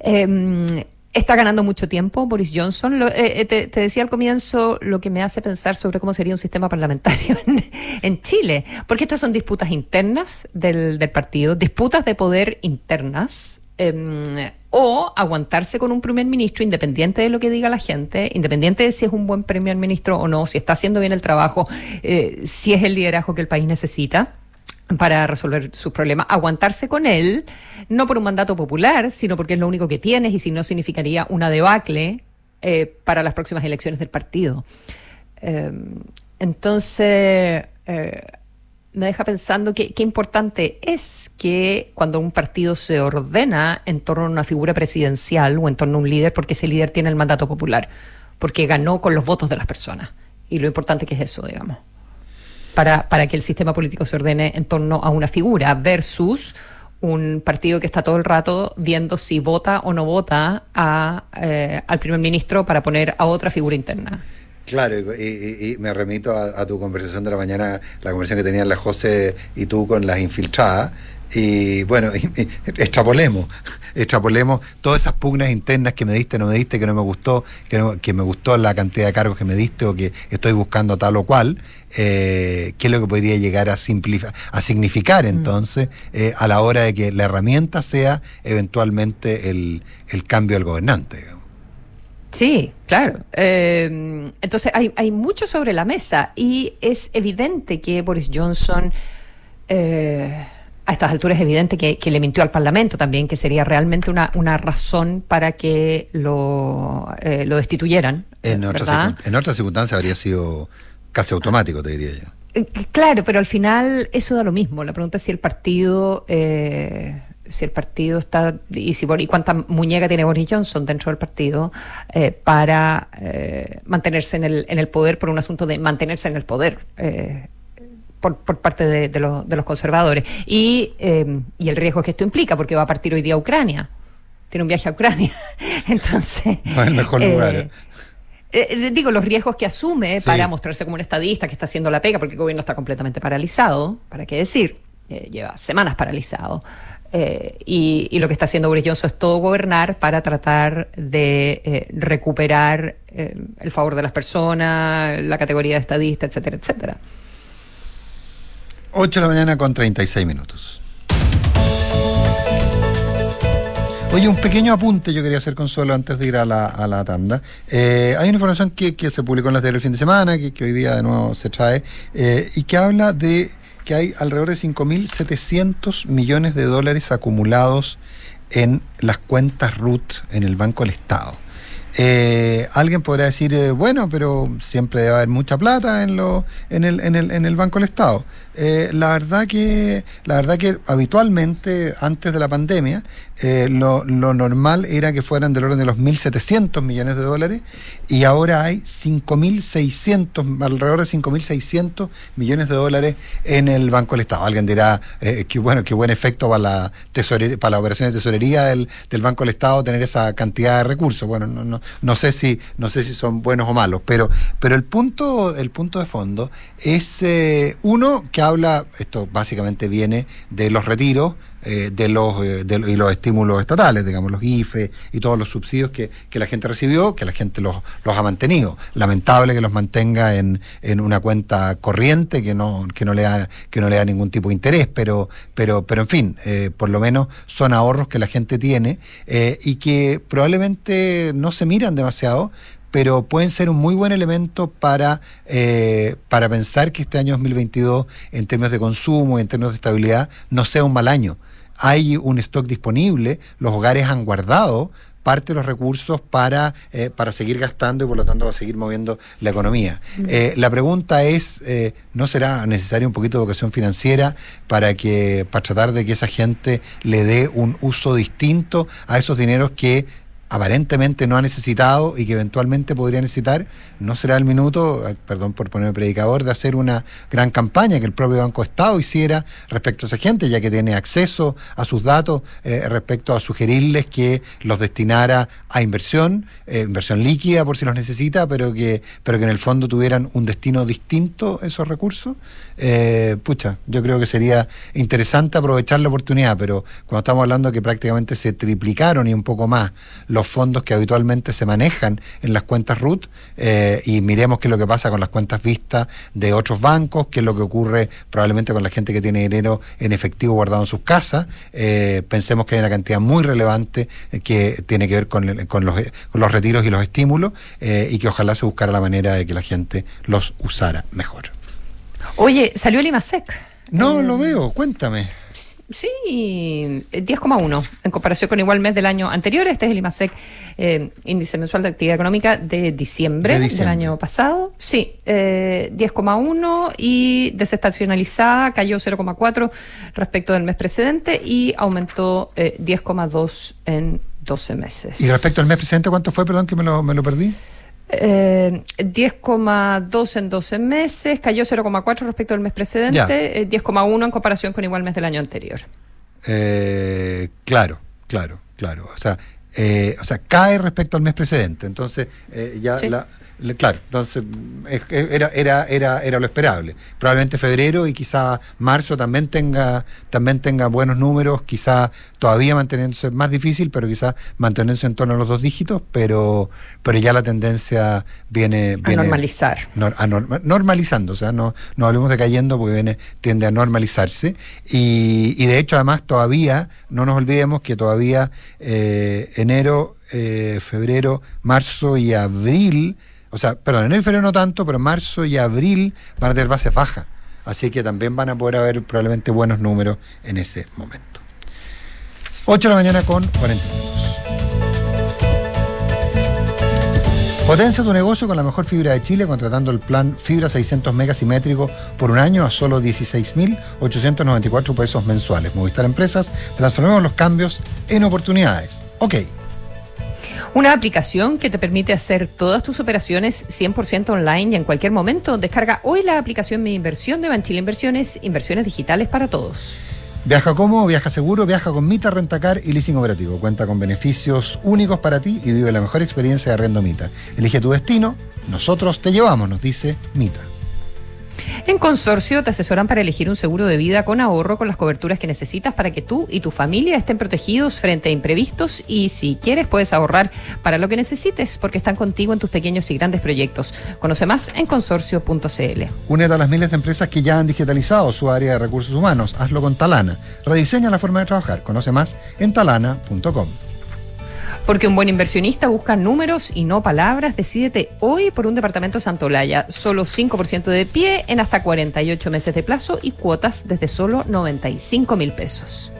Eh, Está ganando mucho tiempo Boris Johnson. Eh, eh, te, decía al comienzo lo que me hace pensar sobre cómo sería un sistema parlamentario en, Chile, porque estas son disputas internas del, partido, disputas de poder internas. Em, o aguantarse con un primer ministro independiente de lo que diga la gente, independiente de si es un buen primer ministro o no, si está haciendo bien el trabajo, eh, si es el liderazgo que el país necesita para resolver sus problemas, aguantarse con él, no por un mandato popular, sino porque es lo único que tienes y si no significaría una debacle eh, para las próximas elecciones del partido. Eh, entonces, eh, me deja pensando qué importante es que cuando un partido se ordena en torno a una figura presidencial o en torno a un líder, porque ese líder tiene el mandato popular, porque ganó con los votos de las personas. Y lo importante que es eso, digamos para, para que el sistema político se ordene en torno a una figura versus un partido que está todo el rato viendo si vota o no vota a, eh, al primer ministro para poner a otra figura interna. Claro, y, me remito a, a, tu conversación de la mañana, la conversación que tenían la José y tú con las infiltradas, y bueno, extrapolemos, extrapolemos todas esas pugnas internas que me diste, no me diste, que no me gustó, que, que me gustó la cantidad de cargos que me diste o que estoy buscando tal o cual, eh, qué es lo que podría llegar a, a significar mm. entonces eh, a la hora de que la herramienta sea eventualmente el, cambio del gobernante. Sí, claro. Eh, entonces hay, hay mucho sobre la mesa y es evidente que Boris Johnson... Eh, a estas alturas es evidente que, le mintió al Parlamento también, que sería realmente una, una razón para que lo, eh, lo destituyeran. En otras en otra circunstancias habría sido casi automático, te diría yo. Eh, claro, pero al final eso da lo mismo. La pregunta es si el partido, eh, si el partido está y si y cuánta muñeca tiene Boris Johnson dentro del partido para mantenerse en el, en el poder por un asunto de mantenerse en el poder por, por parte de, de, los conservadores. Y, eh, y el riesgo que esto implica, porque va a partir hoy día a Ucrania. Tiene un viaje a Ucrania. Entonces. No es el mejor lugar. Eh, eh, digo, los riesgos que asume para mostrarse como un estadista que está haciendo la pega, porque el gobierno está completamente paralizado, ¿para qué decir? lleva semanas paralizado. y, y, lo que está haciendo Boris Johnson es todo gobernar para tratar de recuperar el favor de las personas, la categoría de estadista, etcétera, etcétera. 8 de la mañana con 36 minutos. Oye, un pequeño apunte yo quería hacer, Consuelo, antes de ir a la, a la tanda. Eh, hay una información que, que, se publicó en las diarios el fin de semana, que, que, hoy día de nuevo se trae, eh, y que habla de que hay alrededor de 5.700 millones de dólares acumulados en las cuentas RUT en el Banco del Estado. Eh, alguien podrá decir, bueno, pero siempre debe haber mucha plata en, lo, en, el, en, el, en el Banco del Estado. Eh, la verdad que la verdad que habitualmente antes de la pandemia eh, lo, lo, normal era que fueran del orden de los 1.700 millones de dólares y ahora hay 5.600 alrededor de 5.600 millones de dólares en el Banco del Estado. Alguien dirá eh, que bueno qué buen efecto para la tesorería, para la operación de tesorería del, del, Banco del Estado tener esa cantidad de recursos. Bueno no, no, no sé si no sé si son buenos o malos, pero pero el punto el punto de fondo es eh, uno que habla, esto básicamente viene de los retiros, eh, de los eh, y los estímulos estatales, digamos, los IFE y todos los subsidios que, que la gente recibió, que la gente los, los ha mantenido. Lamentable que los mantenga en, en una cuenta corriente que no, que no le da, que no le da ningún tipo de interés, pero, pero, pero en fin, eh, por lo menos son ahorros que la gente tiene y que probablemente no se miran demasiado, pero pueden ser un muy buen elemento para, eh, para pensar que este año 2022, en términos de consumo y en términos de estabilidad, no sea un mal año. Hay un stock disponible, los hogares han guardado parte de los recursos para, eh, para seguir gastando y por lo tanto va a seguir moviendo la economía. Eh, la pregunta es, eh, ¿no será necesaria un poquito de vocación financiera para que, para tratar de que esa gente le dé un uso distinto a esos dineros que aparentemente no ha necesitado y que eventualmente podría necesitar, no será el minuto, perdón por ponerme predicador, de hacer una gran campaña que el propio Banco Estado hiciera respecto a esa gente, ya que tiene acceso a sus datos eh, respecto a sugerirles que los destinara a inversión, eh, inversión líquida por si los necesita, pero que, pero que en el fondo tuvieran un destino distinto esos recursos. Eh, pucha, yo creo que sería interesante aprovechar la oportunidad, pero cuando estamos hablando que prácticamente se triplicaron y un poco más los fondos que habitualmente se manejan en las cuentas RUT eh, y miremos qué es lo que pasa con las cuentas vistas de otros bancos, qué es lo que ocurre probablemente con la gente que tiene dinero en efectivo guardado en sus casas. Eh, pensemos que hay una cantidad muy relevante que tiene que ver con, con, los, con los, retiros y los estímulos eh, y que ojalá se buscara la manera de que la gente los usara mejor. Oye, salió el IMASEC. No, lo veo, cuéntame. Sí, 10,1 en comparación con igual mes del año anterior. Este es el IMASEC, eh, índice mensual de actividad económica de diciembre, de diciembre. del año pasado. Sí, eh, 10,1 y desestacionalizada cayó 0,4 respecto del mes precedente y aumentó eh, 10,2 en 12 meses. ¿Y respecto al mes precedente cuánto fue? Perdón que me lo, me lo perdí. Eh, 10,2 en 12 meses, cayó 0,4 respecto al mes precedente, eh, 10,1 en comparación con igual mes del año anterior. Eh, claro, claro, claro. O sea, eh, o sea, cae respecto al mes precedente. Entonces, eh, ya sí. la, Claro, entonces era, era, era, era lo esperable. Probablemente febrero y quizá marzo también tenga, también tenga buenos números, quizá todavía manteniéndose más difícil, pero quizá manteniéndose en torno a los dos dígitos, pero, pero ya la tendencia viene. viene a normalizar. Nor, a norma, normalizando, o sea, no, no hablemos de cayendo porque viene, tiende a normalizarse. Y, y de hecho, además, todavía, no nos olvidemos que todavía eh, enero, eh, febrero, marzo y abril, o sea, perdón, y febrero no tanto, pero marzo y abril van a tener bases bajas. Así que también van a poder haber probablemente buenos números en ese momento. 8 de la mañana con 40 minutos. Potencia tu negocio con la mejor fibra de Chile contratando el plan Fibra 600 megasimétrico por un año a solo 16.894 pesos mensuales. Movistar Empresas, transformemos los cambios en oportunidades. Ok. Una aplicación que te permite hacer todas tus operaciones 100% online y en cualquier momento. Descarga hoy la aplicación Mi Inversión de Banchile Inversiones, inversiones digitales para todos. Viaja cómodo, viaja seguro, viaja con Mita Rentacar y Leasing Operativo. Cuenta con beneficios únicos para ti y vive la mejor experiencia de arrendo Mita. Elige tu destino, nosotros te llevamos, nos dice Mita. En Consorcio te asesoran para elegir un seguro de vida con ahorro con las coberturas que necesitas para que tú y tu familia estén protegidos frente a imprevistos y si quieres puedes ahorrar para lo que necesites porque están contigo en tus pequeños y grandes proyectos. Conoce más en consorcio.cl. Únete a las miles de empresas que ya han digitalizado su área de recursos humanos. Hazlo con Talana. Rediseña la forma de trabajar. Conoce más en talana.com. Porque un buen inversionista busca números y no palabras. Decídete hoy por un departamento Santolaya. Solo 5% de pie en hasta 48 meses de plazo y cuotas desde solo 95 mil pesos.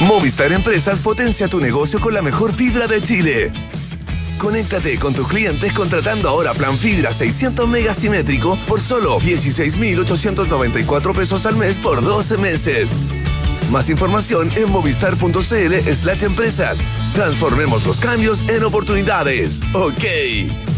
Movistar Empresas potencia tu negocio con la mejor fibra de Chile. Conéctate con tus clientes contratando ahora plan fibra 600 megas simétrico por solo 16,894 pesos al mes por 12 meses. Más información en movistar.cl slash empresas. Transformemos los cambios en oportunidades. Ok.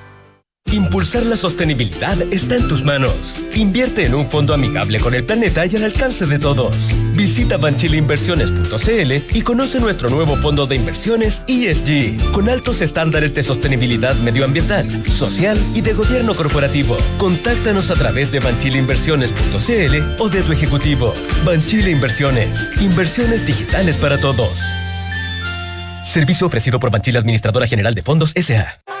Impulsar la sostenibilidad está en tus manos. Invierte en un fondo amigable con el planeta y al alcance de todos. Visita banchileinversiones.cl y conoce nuestro nuevo fondo de inversiones ESG, con altos estándares de sostenibilidad medioambiental, social y de gobierno corporativo. Contáctanos a través de banchileinversiones.cl o de tu ejecutivo. Banchile Inversiones. Inversiones digitales para todos. Servicio ofrecido por Banchile Administradora General de Fondos S.A.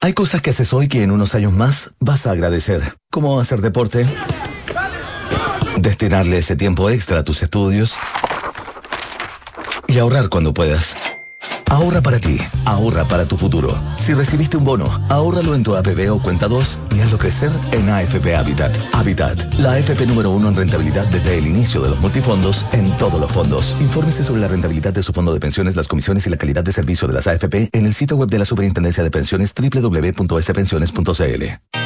Hay cosas que haces hoy que en unos años más vas a agradecer. Como hacer deporte, destinarle ese tiempo extra a tus estudios y ahorrar cuando puedas. Ahorra para ti, ahorra para tu futuro. Si recibiste un bono, ahórralo en tu APB o cuenta 2 y hazlo crecer en AFP Habitat. Habitat, la AFP número uno en rentabilidad desde el inicio de los multifondos en todos los fondos. Infórmese sobre la rentabilidad de su fondo de pensiones, las comisiones y la calidad de servicio de las AFP en el sitio web de la Superintendencia de Pensiones www.spensiones.cl.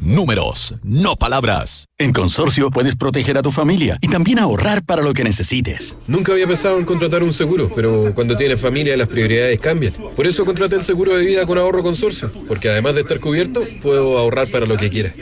Números, no palabras. En Consorcio puedes proteger a tu familia y también ahorrar para lo que necesites. Nunca había pensado en contratar un seguro, pero cuando tienes familia las prioridades cambian. Por eso contraté el seguro de vida con ahorro Consorcio, porque además de estar cubierto, puedo ahorrar para lo que quiera.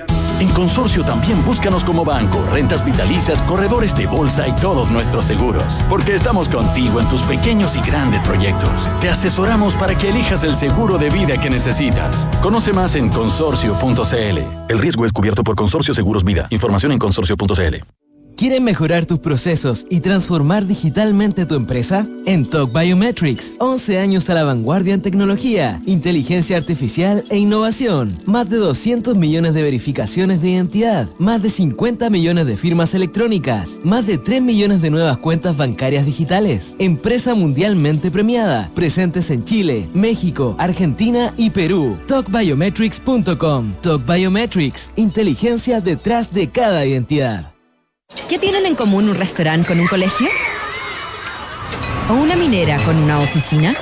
En Consorcio también búscanos como banco, rentas vitalicias, corredores de bolsa y todos nuestros seguros. Porque estamos contigo en tus pequeños y grandes proyectos. Te asesoramos para que elijas el seguro de vida que necesitas. Conoce más en consorcio.cl. El riesgo es cubierto por Consorcio Seguros Vida. Información en consorcio.cl. ¿Quieren mejorar tus procesos y transformar digitalmente tu empresa? En Talk Biometrics, 11 años a la vanguardia en tecnología, inteligencia artificial e innovación. Más de 200 millones de verificaciones de identidad, más de 50 millones de firmas electrónicas, más de 3 millones de nuevas cuentas bancarias digitales. Empresa mundialmente premiada, presentes en Chile, México, Argentina y Perú. TalkBiometrics.com. Talk Biometrics, inteligencia detrás de cada identidad. ¿Qué tienen en común un restaurante con un colegio? ¿O una minera con una oficina?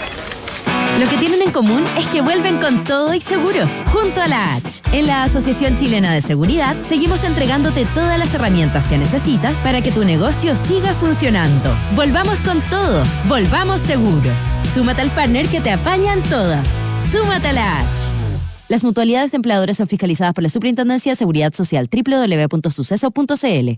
Lo que tienen en común es que vuelven con todo y seguros, junto a la H. En la Asociación Chilena de Seguridad seguimos entregándote todas las herramientas que necesitas para que tu negocio siga funcionando. Volvamos con todo, volvamos seguros. Súmate al partner que te apañan todas. Súmate a la H. Las mutualidades de empleadores son fiscalizadas por la Superintendencia de Seguridad Social www.suceso.cl.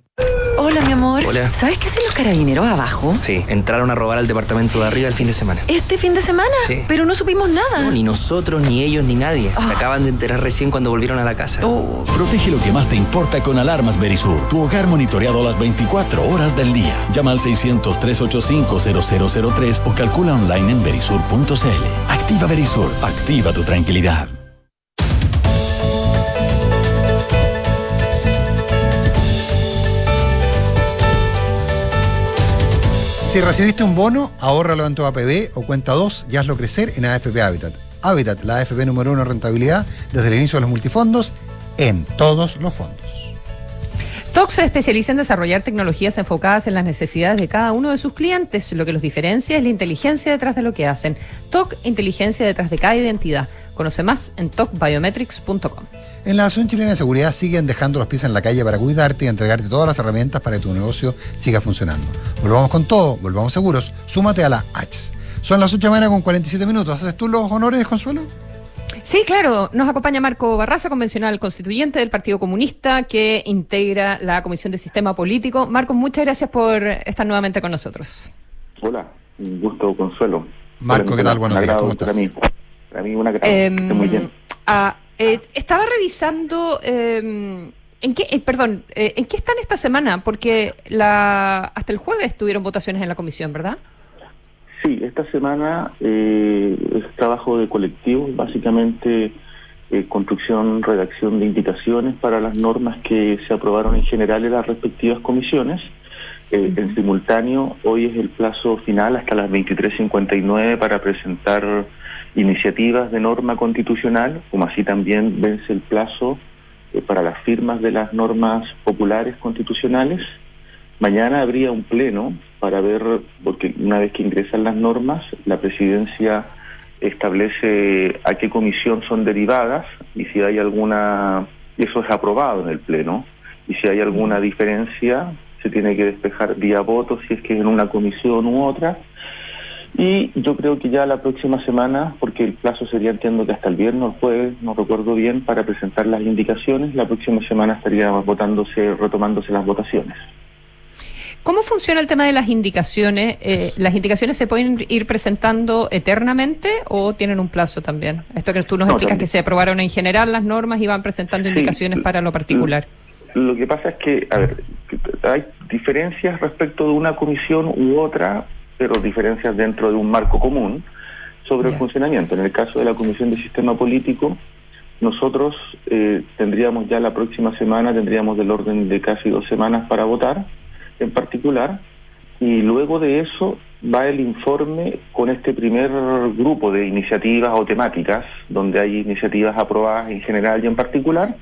Hola, mi amor. Hola. ¿Sabes qué hacen los carabineros abajo? Sí, entraron a robar al departamento de arriba el fin de semana. ¿Este fin de semana? Sí. Pero no supimos nada. No, ni nosotros, ni ellos, ni nadie. Se acaban de enterar recién cuando volvieron a la casa. Oh. Protege lo que más te importa con alarmas Berisur. Tu hogar monitoreado las 24 horas del día. Llama al 600-385-0003 o calcula online en berisur.cl. Activa Berisur. Activa tu tranquilidad. Si recibiste un bono, ahórralo en tu APB o cuenta 2 y hazlo crecer en AFP Habitat. Habitat, la AFP número uno en rentabilidad desde el inicio de los multifondos en todos los fondos. TOC se especializa en desarrollar tecnologías enfocadas en las necesidades de cada uno de sus clientes. Lo que los diferencia es la inteligencia detrás de lo que hacen. TOC, inteligencia detrás de cada identidad. Conoce más en tocbiometrics.com. En la Asociación Chilena de Seguridad siguen dejando los pies en la calle para cuidarte y entregarte todas las herramientas para que tu negocio siga funcionando. Volvamos con todo, volvamos seguros. Súmate a la H. Son las 8 de la mañana con 47 minutos. ¿Haces tú los honores, Consuelo? Sí, claro. Nos acompaña Marco Barraza, convencional constituyente del Partido Comunista, que integra la Comisión de Sistema Político. Marco, muchas gracias por estar nuevamente con nosotros. Hola, un gusto, Consuelo. Marco, ¿qué tal? Buenos días, ¿cómo estás? Para mí, para mí una gran... Eh, muy bien. Eh, estaba revisando... eh, ¿En qué, eh, perdón, eh, ¿en qué están esta semana? Porque la, hasta el jueves tuvieron votaciones en la comisión, ¿verdad? Sí, esta semana eh, es trabajo de colectivos, básicamente eh, construcción, redacción de indicaciones para las normas que se aprobaron en general en las respectivas comisiones. Eh, En simultáneo, hoy es el plazo final hasta las 23.59 para presentar iniciativas de norma constitucional, como así también vence el plazo eh, para las firmas de las normas populares constitucionales. Mañana habría un pleno para ver, porque una vez que ingresan las normas, la presidencia establece a qué comisión son derivadas y si hay alguna, y eso es aprobado en el pleno, y si hay alguna diferencia, se tiene que despejar vía voto si es que es en una comisión u otra. Y yo creo que ya la próxima semana, porque el plazo sería, entiendo que hasta el viernes o el jueves, no recuerdo bien, para presentar las indicaciones, la próxima semana estaría votándose, retomándose las votaciones. ¿Cómo funciona el tema de las indicaciones? Eh, ¿Las indicaciones se pueden ir presentando eternamente o tienen un plazo también? Esto que tú nos No, explicas también. que se aprobaron en general las normas y van presentando indicaciones para lo particular. Lo que pasa es que, a ver, que hay diferencias respecto de una comisión u otra, pero diferencias dentro de un marco común sobre el funcionamiento. En el caso de la Comisión de Sistema Político, nosotros eh, tendríamos ya la próxima semana, tendríamos del orden de casi dos semanas para votar en particular, y luego de eso va el informe con este primer grupo de iniciativas o temáticas, donde hay iniciativas aprobadas en general y en particular,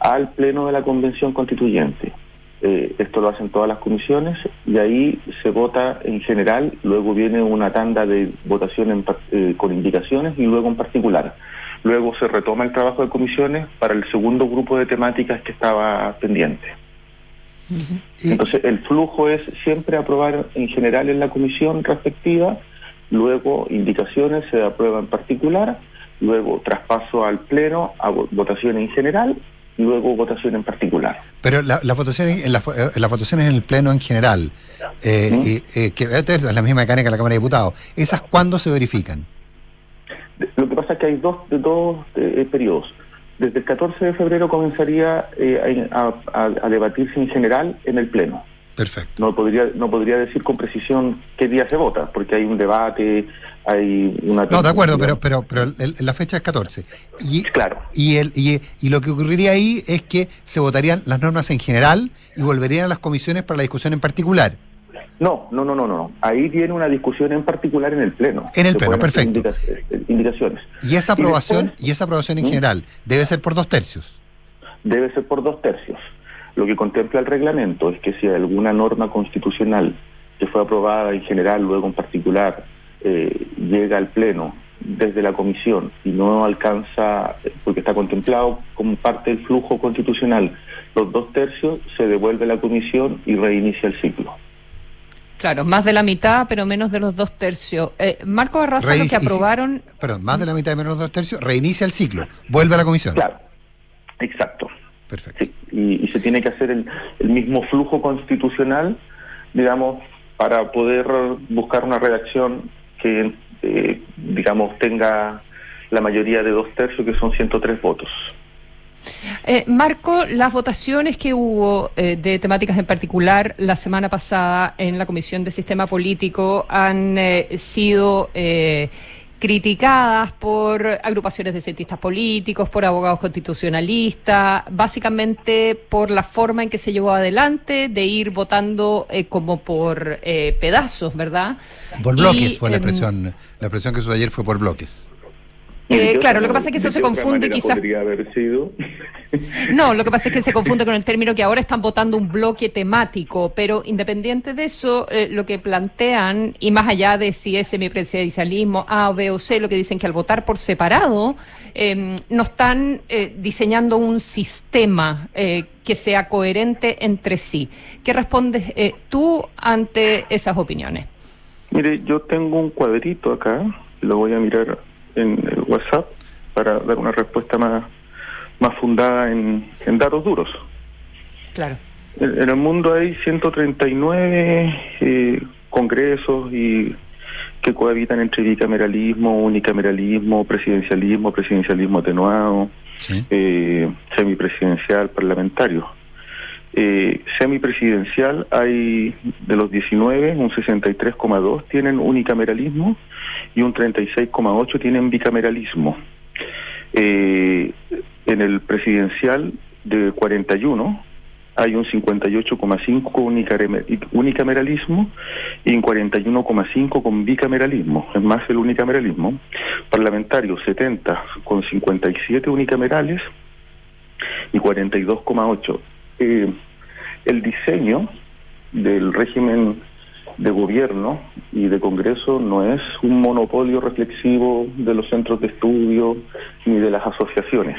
al Pleno de la Convención Constituyente. Eh, esto lo hacen todas las comisiones y ahí se vota en general, luego viene una tanda de votación en par- eh, con indicaciones y luego en particular. Luego se retoma el trabajo de comisiones para el segundo grupo de temáticas que estaba pendiente. Entonces el flujo es siempre aprobar en general en la comisión respectiva, luego indicaciones se aprueba en particular, luego traspaso al pleno a vo- votación en general y luego votación en particular. Pero la- las votaciones en vo- eh, las votaciones en el Pleno en general, eh, y, eh, que es la misma mecánica de la Cámara de Diputados, ¿esas cuándo se verifican? Lo que pasa es que hay dos, dos eh, periodos. Desde el 14 de febrero comenzaría eh, a, a- a debatirse en general en el Pleno. Perfecto. No podría, no podría decir con precisión qué día se vota, porque hay un debate, hay una... No, de acuerdo, pero, pero, pero el- la fecha es 14. Y, claro. Y, el, y, y lo que ocurriría ahí es que se votarían las normas en general y volverían a las comisiones para la discusión en particular. No, no, no, no, no. Ahí viene una discusión en particular en el Pleno. En el Se Pleno, perfecto. indica- eh, indicaciones. Y esa aprobación, después- y esa aprobación en general debe ser por dos tercios. debe ser por dos tercios. Lo que contempla el reglamento es que si alguna norma constitucional que fue aprobada en general, luego en particular, eh, llega al Pleno desde la Comisión y no alcanza, porque está contemplado como parte del flujo constitucional, los dos tercios, se devuelve a la Comisión y reinicia el ciclo. Claro, más de la mitad, pero menos de los dos tercios. Eh, Marco Barraza, lo que y aprobaron... Perdón, más de la mitad de menos de dos tercios, reinicia el ciclo, vuelve a la comisión. Claro, exacto. Perfecto. y, y se tiene que hacer el, el mismo flujo constitucional, digamos, para poder buscar una redacción que, eh, digamos, tenga la mayoría de dos tercios, que son 103 votos. Eh, Marco, las votaciones que hubo eh, de temáticas en particular la semana pasada en la Comisión de Sistema Político han eh, sido eh, criticadas por agrupaciones de cientistas políticos, por abogados constitucionalistas, básicamente por la forma en que se llevó adelante de ir votando eh, como por eh, pedazos, ¿verdad? Por Y, bloques fue la em, expresión. La expresión que usó ayer fue por bloques. Eh, claro, lo que pasa es que eso se confunde quizás. Podría haber sido. No, lo que pasa es que se confunde con el término que ahora están votando un bloque temático, pero independiente de eso, eh, lo que plantean, y más allá de si es semipresidencialismo A, B o C, lo que dicen que al votar por separado, eh, no están eh, diseñando un sistema eh, que sea coherente entre sí. ¿Qué respondes tú ante esas opiniones? Mire, yo tengo un cuadrito acá, lo voy a mirar en el WhatsApp para dar una respuesta más, más fundada en, en datos duros. Claro. En, en el mundo hay 139 eh, congresos y que cohabitan entre bicameralismo, unicameralismo, presidencialismo, presidencialismo atenuado, eh, semipresidencial, parlamentario. Eh, semipresidencial hay de los 19, un 63,2 tienen unicameralismo y un 36,8 tienen bicameralismo. Eh, en el presidencial de 41 hay un 58,5 con unicare- unicameralismo y un 41,5 con bicameralismo, es más el unicameralismo. Parlamentario 70 con 57 unicamerales y 42,8. Eh, el diseño del régimen de gobierno y de Congreso no es un monopolio reflexivo de los centros de estudio ni de las asociaciones.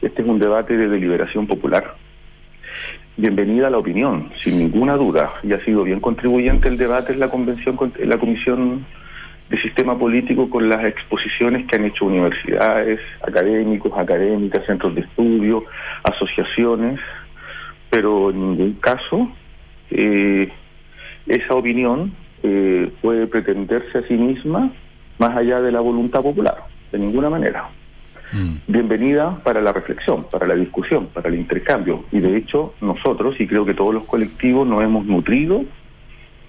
Este es un debate de deliberación popular. Bienvenida a la opinión, sin ninguna duda, y ha sido bien contribuyente el debate en la convención, con- en la comisión de sistema político con las exposiciones que han hecho universidades, académicos, académicas, centros de estudio, asociaciones, pero en ningún caso eh, esa opinión eh, puede pretenderse a sí misma más allá de la voluntad popular, de ninguna manera. Bienvenida para la reflexión, para la discusión, para el intercambio. Y de hecho nosotros, y creo que todos los colectivos, nos hemos nutrido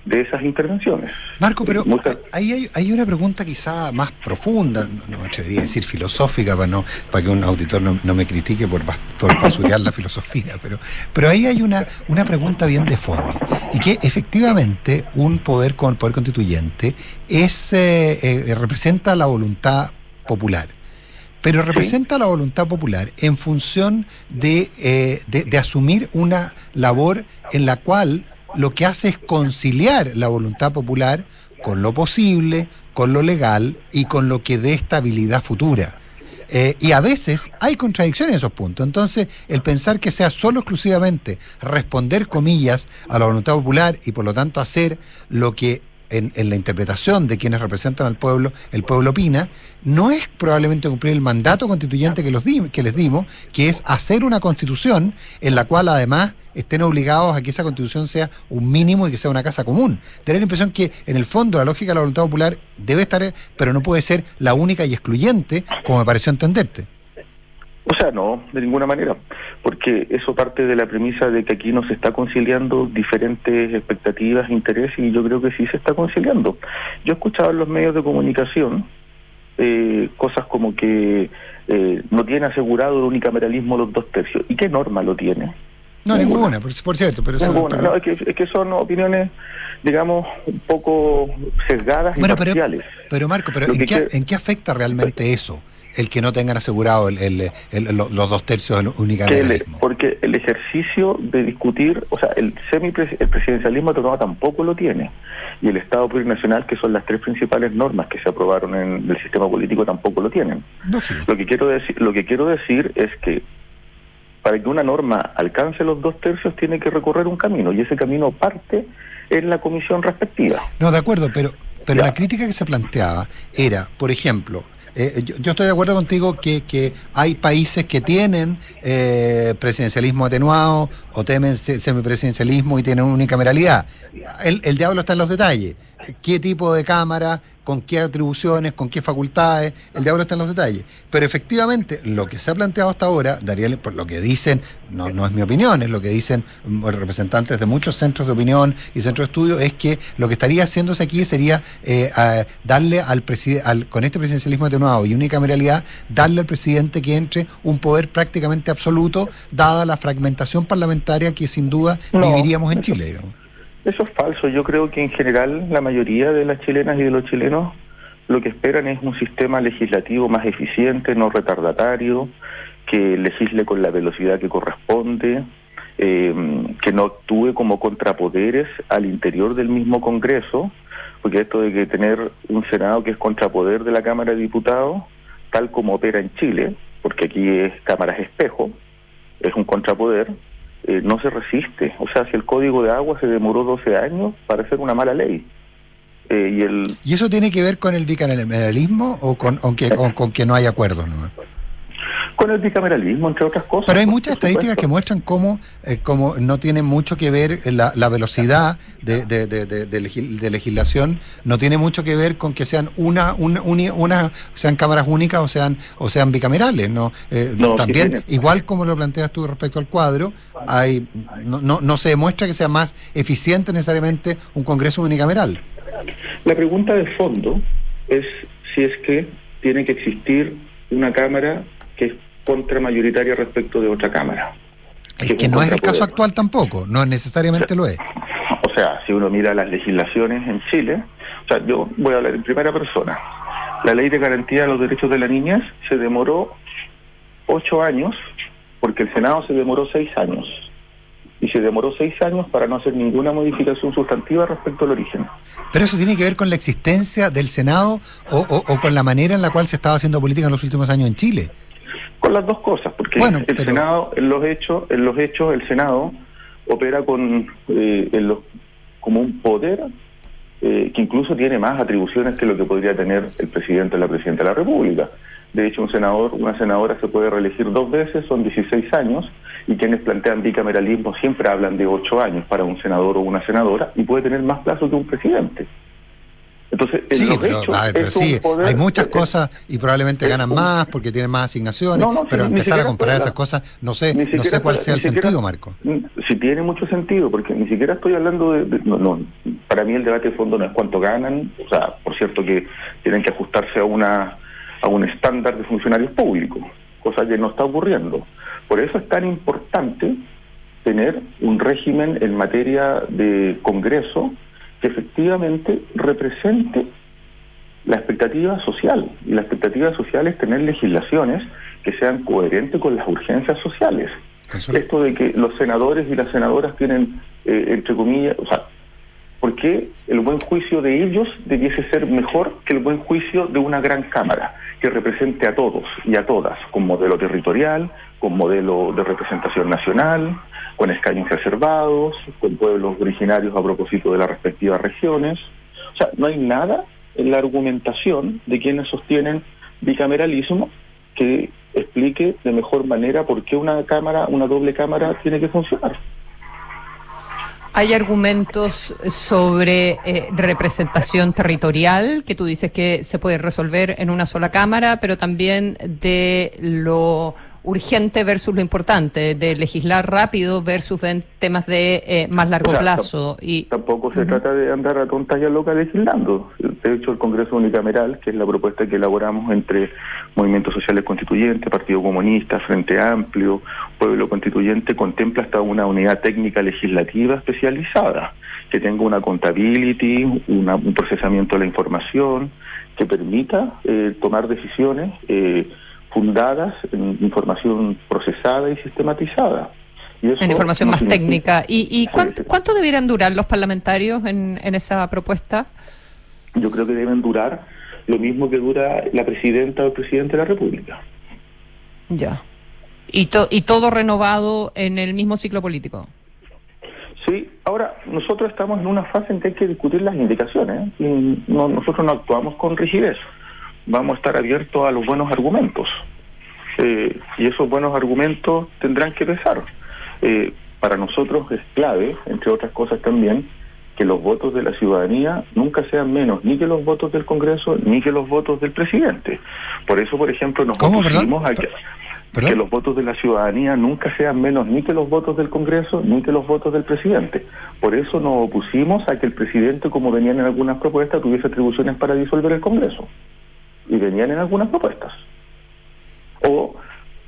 de esas intervenciones. Marco, pero ahí hay, hay una pregunta quizá más profunda, no me atrevería a decir filosófica para no para que un auditor no, no me critique por, por basurear la filosofía, pero, pero ahí hay una, una pregunta bien de fondo y que efectivamente un poder con el poder constituyente es eh, eh, representa la voluntad popular pero representa la voluntad popular en función de, eh, de, de asumir una labor en la cual lo que hace es conciliar la voluntad popular con lo posible, con lo legal y con lo que dé estabilidad futura. Eh, y a veces hay contradicciones en esos puntos. Entonces, el pensar que sea solo exclusivamente responder, comillas, a la voluntad popular y por lo tanto hacer lo que en, en la interpretación de quienes representan al pueblo, el pueblo opina, no es probablemente cumplir el mandato constituyente que, los di- que les dimos, que es hacer una constitución en la cual además estén obligados a que esa constitución sea un mínimo y que sea una casa común. Tener la impresión que en el fondo la lógica de la voluntad popular debe estar, pero no puede ser la única y excluyente, como me pareció entenderte. O sea, no, de ninguna manera, porque eso parte de la premisa de que aquí no se está conciliando diferentes expectativas, intereses, y yo creo que sí se está conciliando. Yo he escuchado en los medios de comunicación eh, cosas como que eh, no tiene asegurado el unicameralismo los dos tercios. ¿Y qué norma lo tiene? No, ninguna, por, por cierto, pero eso Ninguna. No, es, que, es que son opiniones, digamos, un poco sesgadas y Bueno, pero, parciales. pero Marco, pero ¿en qué, en qué afecta realmente eso? El que no tengan asegurado el, el- el- lo- los dos tercios el- unicameralismo. porque el ejercicio de discutir, o sea, el semipresidencialismo atenuado tampoco lo tiene. Y el Estado plurinacional, que son las tres principales normas que se aprobaron en el sistema político, tampoco lo tienen. Lo que quiero decir, lo que quiero decir es que para que una norma alcance los dos tercios tiene que recorrer un camino y ese camino parte en la comisión respectiva. No, de acuerdo, pero, pero la crítica que se planteaba era, por ejemplo, eh, yo, estoy de acuerdo contigo que, que hay países que tienen eh, presidencialismo atenuado o temen se- semipresidencialismo y tienen unicameralidad. El, el diablo está en los detalles. ¿Qué tipo de cámara? Con qué atribuciones, con qué facultades, el diablo está en los detalles. Pero efectivamente, lo que se ha planteado hasta ahora, daría por lo que dicen, no, no es mi opinión, es lo que dicen mm, representantes de muchos centros de opinión y centros de estudio, es que lo que estaría haciéndose aquí sería eh, a- darle al presidente, con este presidencialismo atenuado y unicameralidad, darle al presidente que entre un poder prácticamente absoluto, dada la fragmentación parlamentaria que sin duda No, viviríamos en Chile, digamos. Eso es falso. Yo creo que en general la mayoría de las chilenas y de los chilenos lo que esperan es un sistema legislativo más eficiente, no retardatario, que legisle con la velocidad que corresponde, eh, que no actúe como contrapoderes al interior del mismo Congreso, porque esto de que tener un Senado que es contrapoder de la Cámara de Diputados, tal como opera en Chile, porque aquí es cámaras espejo, es un contrapoder, eh, no se resiste. O sea, si el código de agua se demoró 12 años para hacer una mala ley. Eh, y el ¿Y eso tiene que ver con el bicameralismo o con, que, con que no hay acuerdos? nomás? Con el bicameralismo, entre otras cosas. Pero hay muchas supuesto. estadísticas que muestran cómo, eh, cómo no tiene mucho que ver eh, la, la velocidad de, de- de- de- de legis- de legislación, no tiene mucho que ver con que sean una, una, uni- una- sean cámaras únicas o sean o sean bicamerales, ¿no? Eh, No, también, igual como lo planteas tú respecto al cuadro, hay no, no, no se demuestra que sea más eficiente necesariamente un Congreso unicameral. La pregunta de fondo es si es que tiene que existir una Cámara que es contramayoritaria respecto de otra Cámara. Es que no es el caso actual tampoco, no necesariamente lo es. O sea, si uno mira las legislaciones en Chile, o sea, yo voy a hablar en primera persona. La ley de garantía de los derechos de la niñez se demoró ocho años porque el Senado se demoró seis años. Y se demoró seis años para no hacer ninguna modificación sustantiva respecto al origen. Pero eso tiene que ver con la existencia del Senado o, o- o con la manera en la cual se estaba haciendo política en los últimos años en Chile. Con las dos cosas, porque Bueno, el pero- Senado, en los hechos, en los hechos, el Senado opera con eh, en los- como un poder eh, que incluso tiene más atribuciones que lo que podría tener el presidente o la presidenta de la República. De hecho, un senador, una senadora se puede reelegir dos veces, son 16 años, y quienes plantean bicameralismo siempre hablan de ocho años para un senador o una senadora, y puede tener más plazo que un presidente. Entonces, en Sí, los pero, hechos, a ver, pero es un sí, poder- hay muchas es- cosas y probablemente ganan más porque tienen más asignaciones, No, no, sí, pero empezar a comparar esas cosas, no sé, no sé cuál sea el siquiera- sentido, Marco. Sí tiene mucho sentido, porque ni siquiera estoy hablando de, de- no, no, para mí el debate de fondo no es cuánto ganan, o sea, por cierto que tienen que ajustarse a una a un estándar de funcionarios públicos, cosa que no está ocurriendo. Por eso es tan importante tener un régimen en materia de Congreso que efectivamente represente la expectativa social. Y la expectativa social es tener legislaciones que sean coherentes con las urgencias sociales. Esto de que los senadores y las senadoras tienen, eh, entre comillas, o sea, ¿por qué el buen juicio de ellos debiese ser mejor que el buen juicio de una gran cámara que represente a todos y a todas, con modelo territorial, con modelo de representación nacional, con escaños reservados, con pueblos originarios a propósito de las respectivas regiones? O sea, no hay nada en la argumentación de quienes sostienen bicameralismo que explique de mejor manera por qué una cámara, una doble cámara tiene que funcionar. Hay argumentos sobre eh, representación territorial, que tú dices que se puede resolver en una sola cámara, pero también de lo urgente versus lo importante, de legislar rápido versus en temas de eh, más largo O sea, plazo. Y Tampoco se trata de andar a tontas y a locas legislando. De hecho, el Congreso Unicameral, que es la propuesta que elaboramos entre Movimientos Sociales Constituyentes, Partido Comunista, Frente Amplio, Pueblo Constituyente, contempla hasta una unidad técnica legislativa especializada, que tenga una contability, una- un procesamiento de la información, que permita eh, tomar decisiones eh, fundadas en información procesada y sistematizada. Y eso en información no más significa- técnica. ¿Y, y cuánto, cuánto debieran durar los parlamentarios en, en esa propuesta? yo creo que deben durar lo mismo que dura la presidenta o el presidente de la República. Ya. Y, to- y todo renovado en el mismo ciclo político. Sí, ahora nosotros estamos en una fase en que hay que discutir las indicaciones ¿eh? y no, nosotros no actuamos con rigidez. Vamos a estar abiertos a los buenos argumentos Eh, y esos buenos argumentos tendrán que pesar. Eh, para nosotros es clave, entre otras cosas también, que los votos de la ciudadanía nunca sean menos ni que los votos del Congreso ni que los votos del presidente. Por eso, por ejemplo, nos ¿Cómo, opusimos a que, ¿Perdón? que los votos de la ciudadanía nunca sean menos ni que los votos del Congreso ni que los votos del presidente. Por eso nos opusimos a que el presidente, como venían en algunas propuestas, tuviese atribuciones para disolver el Congreso. Y venían en algunas propuestas. O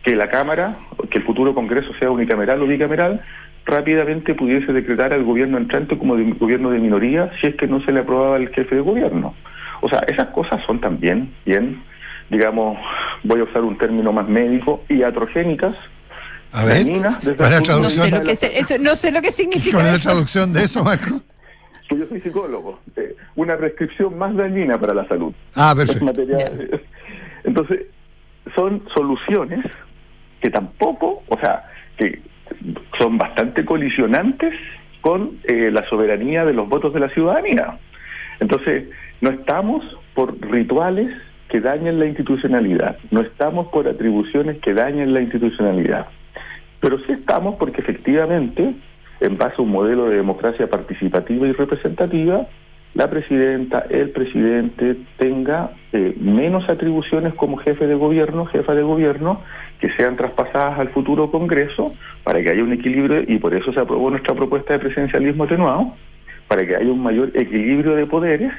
que la Cámara, que el futuro Congreso sea unicameral o bicameral, rápidamente pudiese decretar al gobierno entrante como de- gobierno de minoría si es que no se le aprobaba el jefe de gobierno. O sea, esas cosas son también bien, digamos, voy a usar un término más médico, iatrogénicas, A ver, dañinas desde ¿cuál la No sé traducción? lo que, se- eso, no sé lo que significa ¿Cuál es la traducción de eso, Marco? Que yo soy psicólogo, eh, una prescripción más dañina para la salud. Ah, perfecto. material- Entonces, son soluciones que tampoco, o sea, que son bastante colisionantes con eh, la soberanía de los votos de la ciudadanía. Entonces, no estamos por rituales que dañen la institucionalidad, no estamos por atribuciones que dañen la institucionalidad, pero sí estamos porque efectivamente, en base a un modelo de democracia participativa y representativa, la presidenta, el presidente tenga eh, menos atribuciones como jefe de gobierno, jefa de gobierno, que sean traspasadas al futuro Congreso para que haya un equilibrio y por eso se aprobó nuestra propuesta de presidencialismo atenuado, para que haya un mayor equilibrio de poderes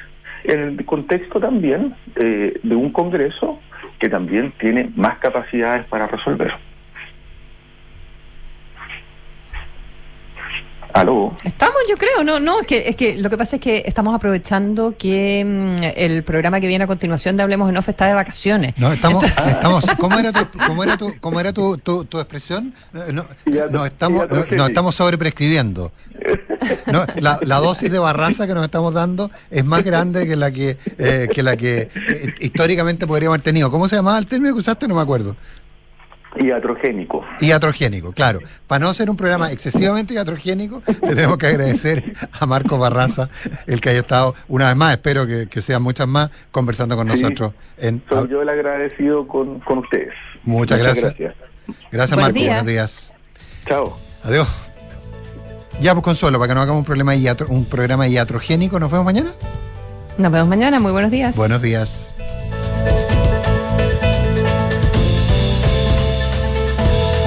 en el contexto también eh, de un Congreso que también tiene más capacidades para resolver. Aló. Estamos, yo creo, no, no, es que, es que lo que pasa es que estamos aprovechando que mm, el programa que viene a continuación de Hablemos en Off está de vacaciones. No, estamos, Entonces- estamos, ¿cómo era tu, cómo era tu, cómo era tu, tu, tu expresión? No, no, no, estamos, no, no, estamos sobreprescribiendo. No, la, la dosis de barraza que nos estamos dando es más grande que la que, eh, que la que eh, históricamente podríamos haber tenido. ¿Cómo se llamaba el término que usaste? No me acuerdo. Iatrogénico. Iatrogénico, claro. Para no ser un programa excesivamente iatrogénico, le tenemos que agradecer a Marco Barraza el que haya estado una vez más, espero que, que sean muchas más, conversando con Sí. nosotros. En, Soy yo el agradecido con, con ustedes. Muchas gracias. gracias. Gracias, Buenos Marco. días. Buenos días. Chao. Adiós. Ya, pues Consuelo, para que no hagamos un, problema iatro- un programa iatrogénico, ¿nos vemos mañana? Nos vemos mañana, muy buenos días. Buenos días.